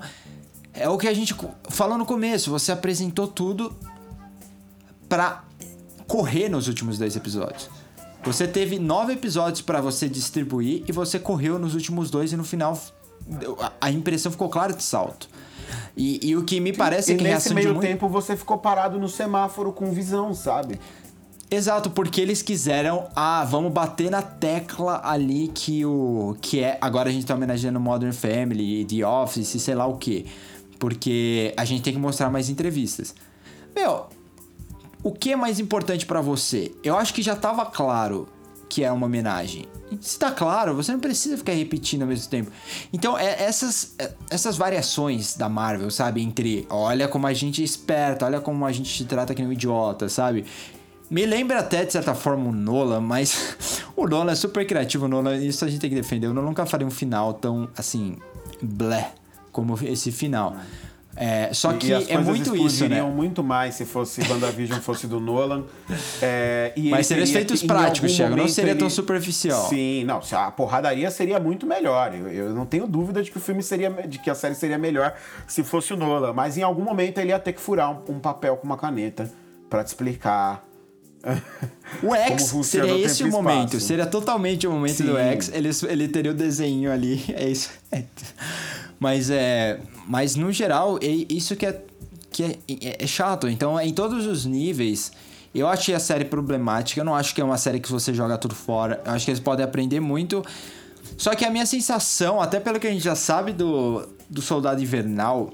é o que a gente falou no começo, você apresentou tudo para correr nos últimos dois episódios. Você teve nove episódios para você distribuir e você correu nos últimos dois e no final a impressão ficou clara de salto. E, e o que me parece e é que nesse meio muito... tempo você ficou parado no semáforo com visão, sabe? Exato, porque eles quiseram, ah, vamos bater na tecla ali que o que é, agora a gente tá homenageando Modern Family, The Office, sei lá o que, porque a gente tem que mostrar mais entrevistas. Meu, o que é mais importante para você? Eu acho que já tava claro que é uma homenagem. Se tá claro, você não precisa ficar repetindo ao mesmo tempo. Então, é, essas, é, essas variações da Marvel, sabe? Entre olha como a gente é esperta, olha como a gente te trata nem um idiota, sabe? Me lembra até, de certa forma, o Nolan, mas o Nolan é super criativo, o Nolan, isso a gente tem que defender. Eu nunca faria um final tão, assim, blé, como esse final. É, só que é muito isso, né? muito mais se fosse WandaVision fosse do Nolan. É, Mas seria efeitos práticos, Thiago, não seria ele... tão superficial. Sim, não, a porradaria seria muito melhor. Eu, eu, não tenho dúvida de que o filme seria, de que a série seria melhor se fosse o Nolan. Mas em algum momento ele ia ter que furar um, um papel com uma caneta para te explicar. O X seria esse o momento, seria totalmente o momento Sim. do X. Ele, ele teria o desenho ali, é isso. Mas é. Mas no geral, é isso que é, que é, é, é chato. Então, em todos os níveis, eu achei a série problemática. Eu não acho que é uma série que você joga tudo fora. Eu acho que eles podem aprender muito. Só que a minha sensação, até pelo que a gente já sabe do, do Soldado Invernal,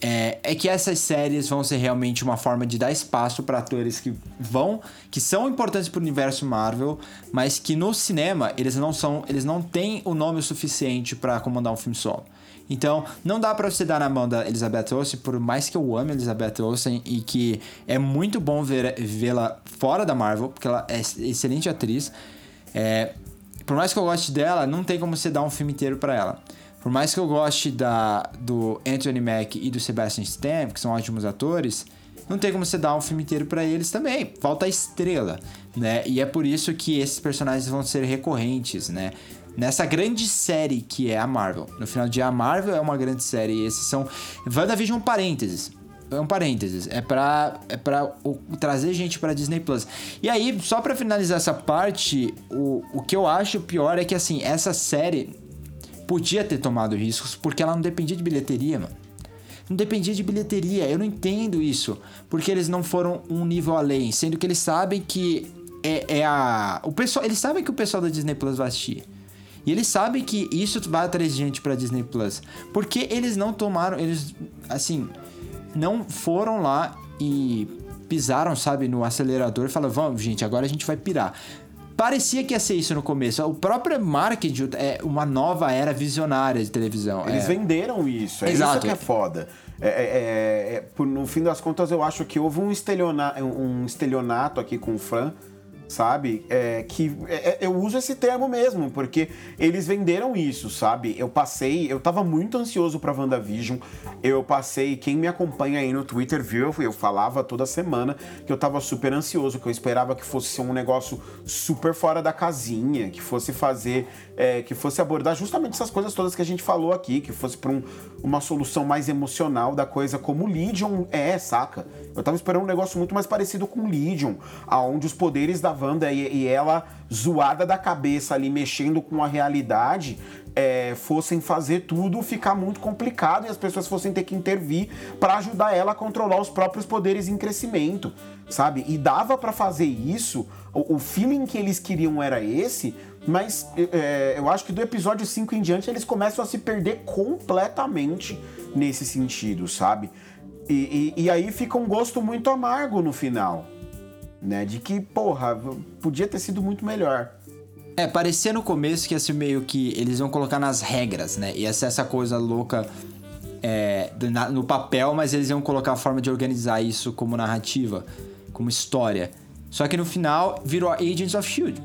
é, é, que essas séries vão ser realmente uma forma de dar espaço para atores que vão, que são importantes para o universo Marvel, mas que no cinema eles não são, eles não têm o nome suficiente para comandar um filme solo. Então, não dá para você dar na mão da Elizabeth Olsen, por mais que eu ame Elizabeth Olsen e que é muito bom vê-la fora da Marvel, porque ela é excelente atriz. É, por mais que eu goste dela, não tem como você dar um filme inteiro para ela. Por mais que eu goste da, do Anthony Mack e do Sebastian Stan, que são ótimos atores, não tem como você dar um filme inteiro para eles também. Falta a estrela, né? E é por isso que esses personagens vão ser recorrentes, né? Nessa grande série que é a Marvel. No final de dia, a Marvel é uma grande série e esses são. WandaVision, um parênteses. É um parênteses. É pra, é pra o, trazer gente pra Disney Plus. E aí, só pra finalizar essa parte, o, o que eu acho pior é que, assim, essa série podia ter tomado riscos porque ela não dependia de bilheteria, mano. Não dependia de bilheteria. Eu não entendo isso. Porque eles não foram um nível além. Sendo que eles sabem que é, é a. O pessoal, eles sabem que o pessoal da Disney Plus vai assistir. E eles sabem que isso vai atrair gente pra Disney Plus. Porque eles não tomaram. Eles. Assim. Não foram lá e pisaram, sabe, no acelerador e falaram: vamos, gente, agora a gente vai pirar. Parecia que ia ser isso no começo. O próprio marketing é uma nova era visionária de televisão. Eles é. venderam isso. É Exato. isso que é foda. É, é, é, é no fim das contas, eu acho que houve um, estelionato, um estelionato aqui com o Fran sabe? É, que é, é, eu uso esse termo mesmo, porque eles venderam isso, sabe? Eu passei, eu tava muito ansioso pra WandaVision. Eu passei, quem me acompanha aí no Twitter viu, eu falava toda semana que eu tava super ansioso, que eu esperava que fosse ser um negócio super fora da casinha, que fosse fazer, é, que fosse abordar justamente essas coisas todas que a gente falou aqui, que fosse pra um, uma solução mais emocional da coisa, como Legion é, saca? Eu tava esperando um negócio muito mais parecido com Legion, aonde os poderes da Wanda e, e ela zoada da cabeça ali, mexendo com a realidade, é, fossem fazer tudo ficar muito complicado e as pessoas fossem ter que intervir para ajudar ela a controlar os próprios poderes em crescimento, sabe? E dava para fazer isso, o, o, feeling que eles queriam era esse, mas é, eu acho que do episódio 5 em diante eles começam a se perder completamente nesse sentido, sabe? E, e, e aí fica um gosto muito amargo no final né? De que, porra, podia ter sido muito melhor. É, parecia no começo que assim meio que eles iam colocar nas regras, né? Ia ser essa coisa louca é, no papel, mas eles iam colocar a forma de organizar isso como narrativa, como história. Só que no final virou Agents of Shield.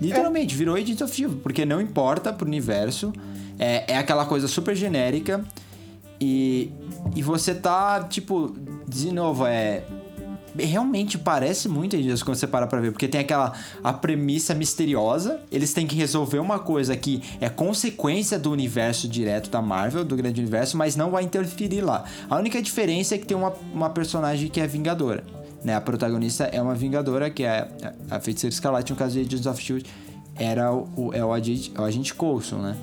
Literalmente, é. virou Agents of Shield, porque não importa pro universo. É, é aquela coisa super genérica. E, e você tá, tipo, de novo, é realmente parece muito Angels quando você para pra ver, porque tem aquela a premissa misteriosa, eles têm que resolver uma coisa que é consequência do universo direto da Marvel, do grande universo, mas não vai interferir lá. A única diferença é que tem uma, uma personagem que é vingadora. Né? A protagonista é uma vingadora, que é a Feiticeira Escarlate, no caso de Agents of S.H.I.E.L.D., era o, é o, agente, o agente Coulson, né?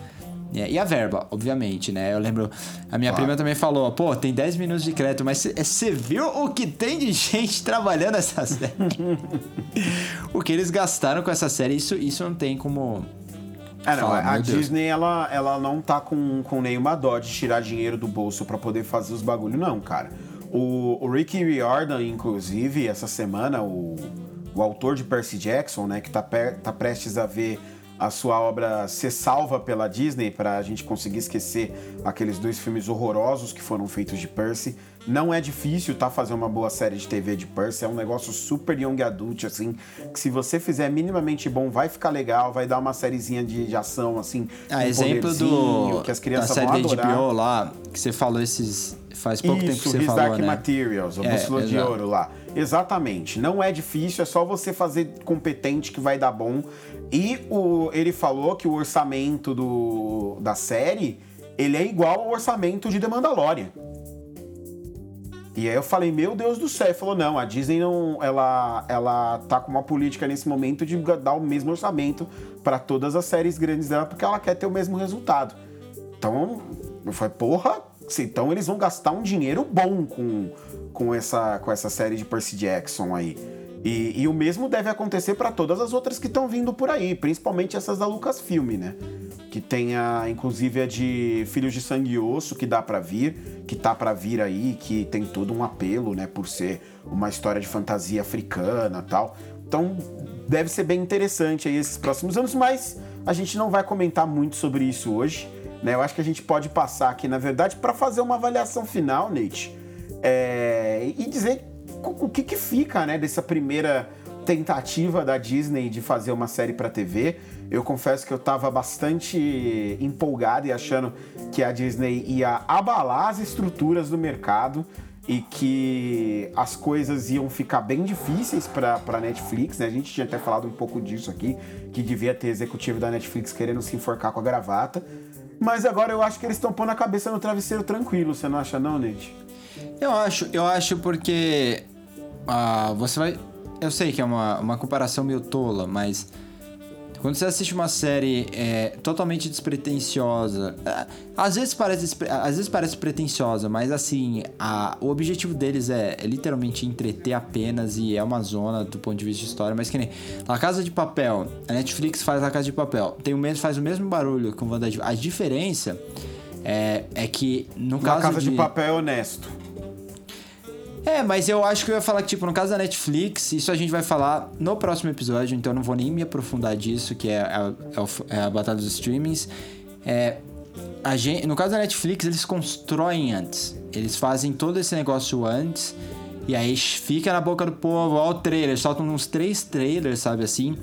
É, e a verba, obviamente, né? Eu lembro, a minha claro. prima também falou, pô, tem 10 minutos de crédito, mas você viu o que tem de gente trabalhando essa série? o que eles gastaram com essa série, isso, isso não tem como... É, não, a Disney, ela, ela não tá com, com nenhuma dó de tirar dinheiro do bolso para poder fazer os bagulho, não, cara. O, o Ricky Riordan, inclusive, essa semana, o, o autor de Percy Jackson, né, que tá, per, tá prestes a ver a sua obra ser salva pela Disney para a gente conseguir esquecer aqueles dois filmes horrorosos que foram feitos de Percy. Não é difícil, tá? Fazer uma boa série de TV de Percy. É um negócio super young adult, assim, que se você fizer minimamente bom, vai ficar legal, vai dar uma sériezinha de, de ação, assim. Ah, exemplo do. Que as crianças da série vão adorar. HBO lá, que você falou esses. Faz pouco Isso, tempo que você His falou, Dark né? Materials, o é, Bússola de Ouro lá. Exatamente. Não é difícil, é só você fazer competente que vai dar bom. E o, ele falou que o orçamento do, da série ele é igual ao orçamento de The Mandalorian. E aí eu falei, meu Deus do céu. Ele falou, não, a Disney não, ela, ela tá com uma política nesse momento de dar o mesmo orçamento para todas as séries grandes dela, porque ela quer ter o mesmo resultado. Então, eu falei, porra, então eles vão gastar um dinheiro bom com, com, essa, com essa série de Percy Jackson aí. E, e o mesmo deve acontecer para todas as outras que estão vindo por aí, principalmente essas da Lucasfilm, né? Que tem a, inclusive a de Filhos de Sangue e Osso, que dá para vir, que tá para vir aí, que tem todo um apelo, né? Por ser uma história de fantasia africana tal. Então deve ser bem interessante aí esses próximos anos, mas a gente não vai comentar muito sobre isso hoje. Né? Eu acho que a gente pode passar aqui, na verdade, para fazer uma avaliação final, Nate, é, e dizer o que, que fica né, dessa primeira tentativa da Disney de fazer uma série para TV. Eu confesso que eu estava bastante empolgado e achando que a Disney ia abalar as estruturas do mercado. e que as coisas iam ficar bem difíceis para Netflix, né? A gente tinha até falado um pouco disso aqui, que devia ter executivo da Netflix querendo se enforcar com a gravata. Mas agora eu acho que eles estão pondo a cabeça no travesseiro tranquilo, você não acha não, Nate? Eu acho, eu acho porque uh, você vai... Eu sei que é uma, uma comparação meio tola, mas quando você assiste uma série é, totalmente despretensiosa, é, às vezes parece, às vezes parece pretensiosa, mas assim, a, o objetivo deles é, é, literalmente entreter apenas e é uma zona do ponto de vista de história, mas que nem a Casa de Papel, a Netflix faz a Casa de Papel, tem o mesmo, faz o mesmo barulho com WandaVision. A diferença é, é que no caso. A Casa de... de Papel é honesto. É, mas eu acho que eu ia falar que, tipo, no caso da Netflix, isso a gente vai falar no próximo episódio, então eu não vou nem me aprofundar disso, que é a, é é a batalha dos streamings. É, gente, no caso da Netflix, eles constroem antes. Eles fazem todo esse negócio antes. E aí fica na boca do povo, ó o trailer. Soltam uns três trailers, sabe assim?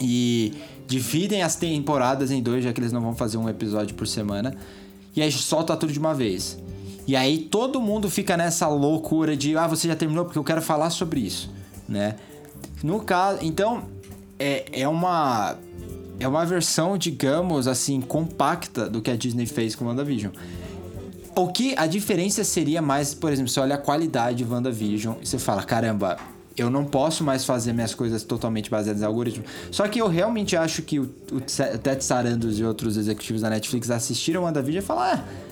E dividem as temporadas em dois, já que eles não vão fazer um episódio por semana. E aí solta tudo de uma vez. E aí todo mundo fica nessa loucura de, ah, você já terminou porque eu quero falar sobre isso, né? No caso, então é, é uma é uma versão, digamos assim, compacta do que a Disney fez com WandaVision. O que a diferença seria mais, por exemplo, você olha a qualidade de WandaVision e você fala, caramba, eu não posso mais fazer minhas coisas totalmente baseadas em algoritmo. Só que eu realmente acho que o, o Ted Sarandos e outros executivos da Netflix assistiram WandaVision e falaram, ah,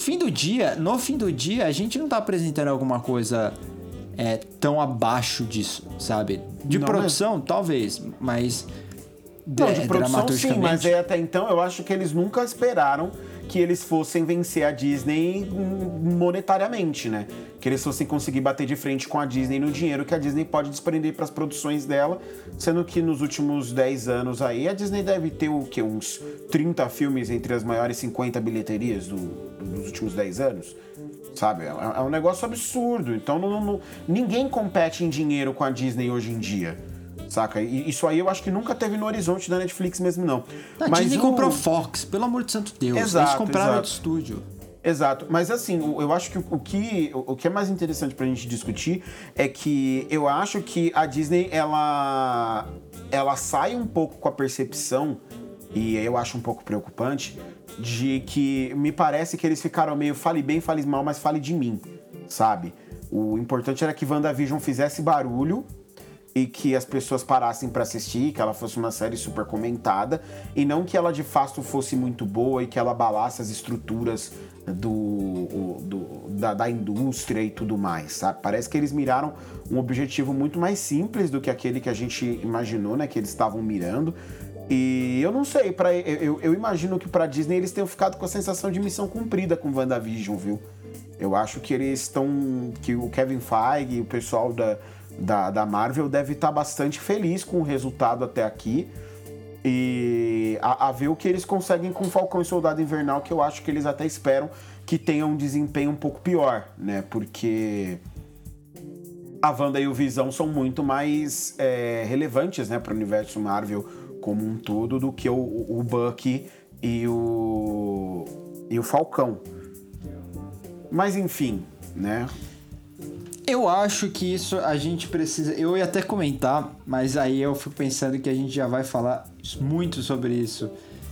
fim do dia, no fim do dia, a gente não tá apresentando alguma coisa é, tão abaixo disso, sabe? De não, produção, talvez, mas. Não, de produção sim, mas é, até então eu acho que eles nunca esperaram que eles fossem vencer a Disney monetariamente, né? Que eles fossem conseguir bater de frente com a Disney no dinheiro que a Disney pode desprender para as produções dela, sendo que nos últimos 10 anos aí a Disney deve ter o que uns 30 filmes entre as maiores 50 bilheterias do, dos últimos 10 anos. Sabe? É, é um negócio absurdo. Então não, não, ninguém compete em dinheiro com a Disney hoje em dia. Saca? E isso aí eu acho que nunca teve no horizonte da Netflix mesmo, não. A Mas Disney o... comprou Fox, pelo amor de santo Deus. Exato, Eles compraram exato. outro estúdio. Exato, mas assim, eu acho que o que, o que é mais interessante pra gente discutir é que eu acho que a Disney, ela, ela sai um pouco com a percepção, e eu acho um pouco preocupante, de que me parece que eles ficaram meio fale bem, fale mal, mas fale de mim, sabe? O importante era que WandaVision fizesse barulho e que as pessoas parassem para assistir, que ela fosse uma série super comentada, e não que ela de fato fosse muito boa e que ela abalasse as estruturas do, do da, da, indústria e tudo mais, sabe? Parece que eles miraram um objetivo muito mais simples do que aquele que a gente imaginou, né? Que eles estavam mirando. E eu não sei, pra, eu, eu imagino que para Disney eles tenham ficado com a sensação de missão cumprida com WandaVision, viu? Eu acho que eles estão. que o Kevin Feige e o pessoal da da, da Marvel deve estar tá bastante feliz com o resultado até aqui. E a, a, ver o que eles conseguem com Falcão e Soldado Invernal, que eu acho que eles até esperam que tenha um desempenho um pouco pior, né? Porque a Wanda e o Visão são muito mais é, relevantes, né, para o universo Marvel como um todo do que o, o Bucky e o, e o Falcão. Mas enfim, né? Eu acho que isso a gente precisa. Eu ia até comentar, mas aí eu fico pensando que a gente já vai falar muito sobre isso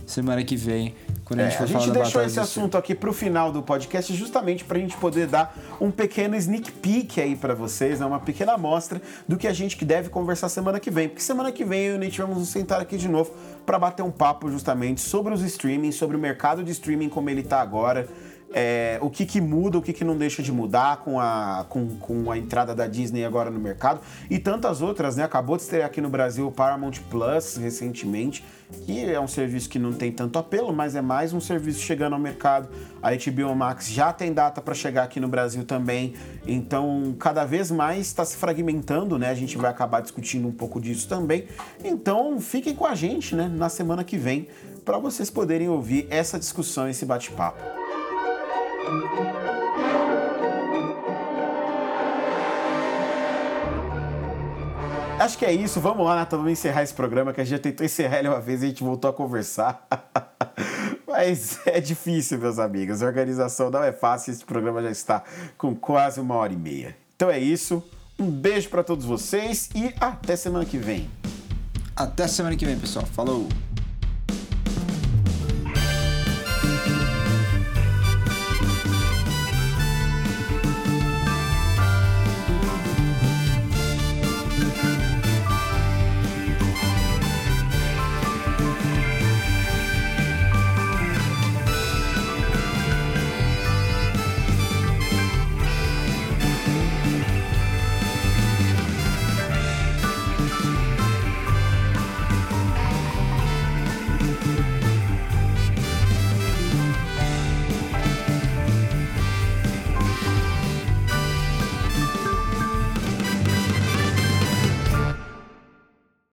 semana que vem, quando a gente é, for falar A gente deixou esse assunto aqui pro final do podcast justamente pra gente poder dar um pequeno sneak peek aí para vocês, né? uma pequena amostra do que a gente que deve conversar semana que vem. Porque semana que vem eu e o Nate vamos nos sentar aqui de novo para bater um papo justamente sobre os streaming, sobre o mercado de streaming como ele tá agora é, o que, que muda, o que, que não deixa de mudar com a, com, com a entrada da Disney agora no mercado e tantas outras, né? Acabou de estrear aqui no Brasil o Paramount Plus recentemente, que é um serviço que não tem tanto apelo, mas é mais um serviço chegando ao mercado. A HBO Max já tem data para chegar aqui no Brasil também, então cada vez mais está se fragmentando, né? A gente vai acabar discutindo um pouco disso também. Então fiquem com a gente, né? Na semana que vem para vocês poderem ouvir essa discussão, esse bate-papo. Acho que é isso. Vamos lá, Nathan. Vamos encerrar esse programa que a gente já tentou encerrar ele uma vez e a gente voltou a conversar. Mas é difícil, meus amigos. A organização não é fácil. Esse programa já está com quase uma hora e meia. Então é isso. Um beijo para todos vocês e até semana que vem. Até semana que vem, pessoal. Falou!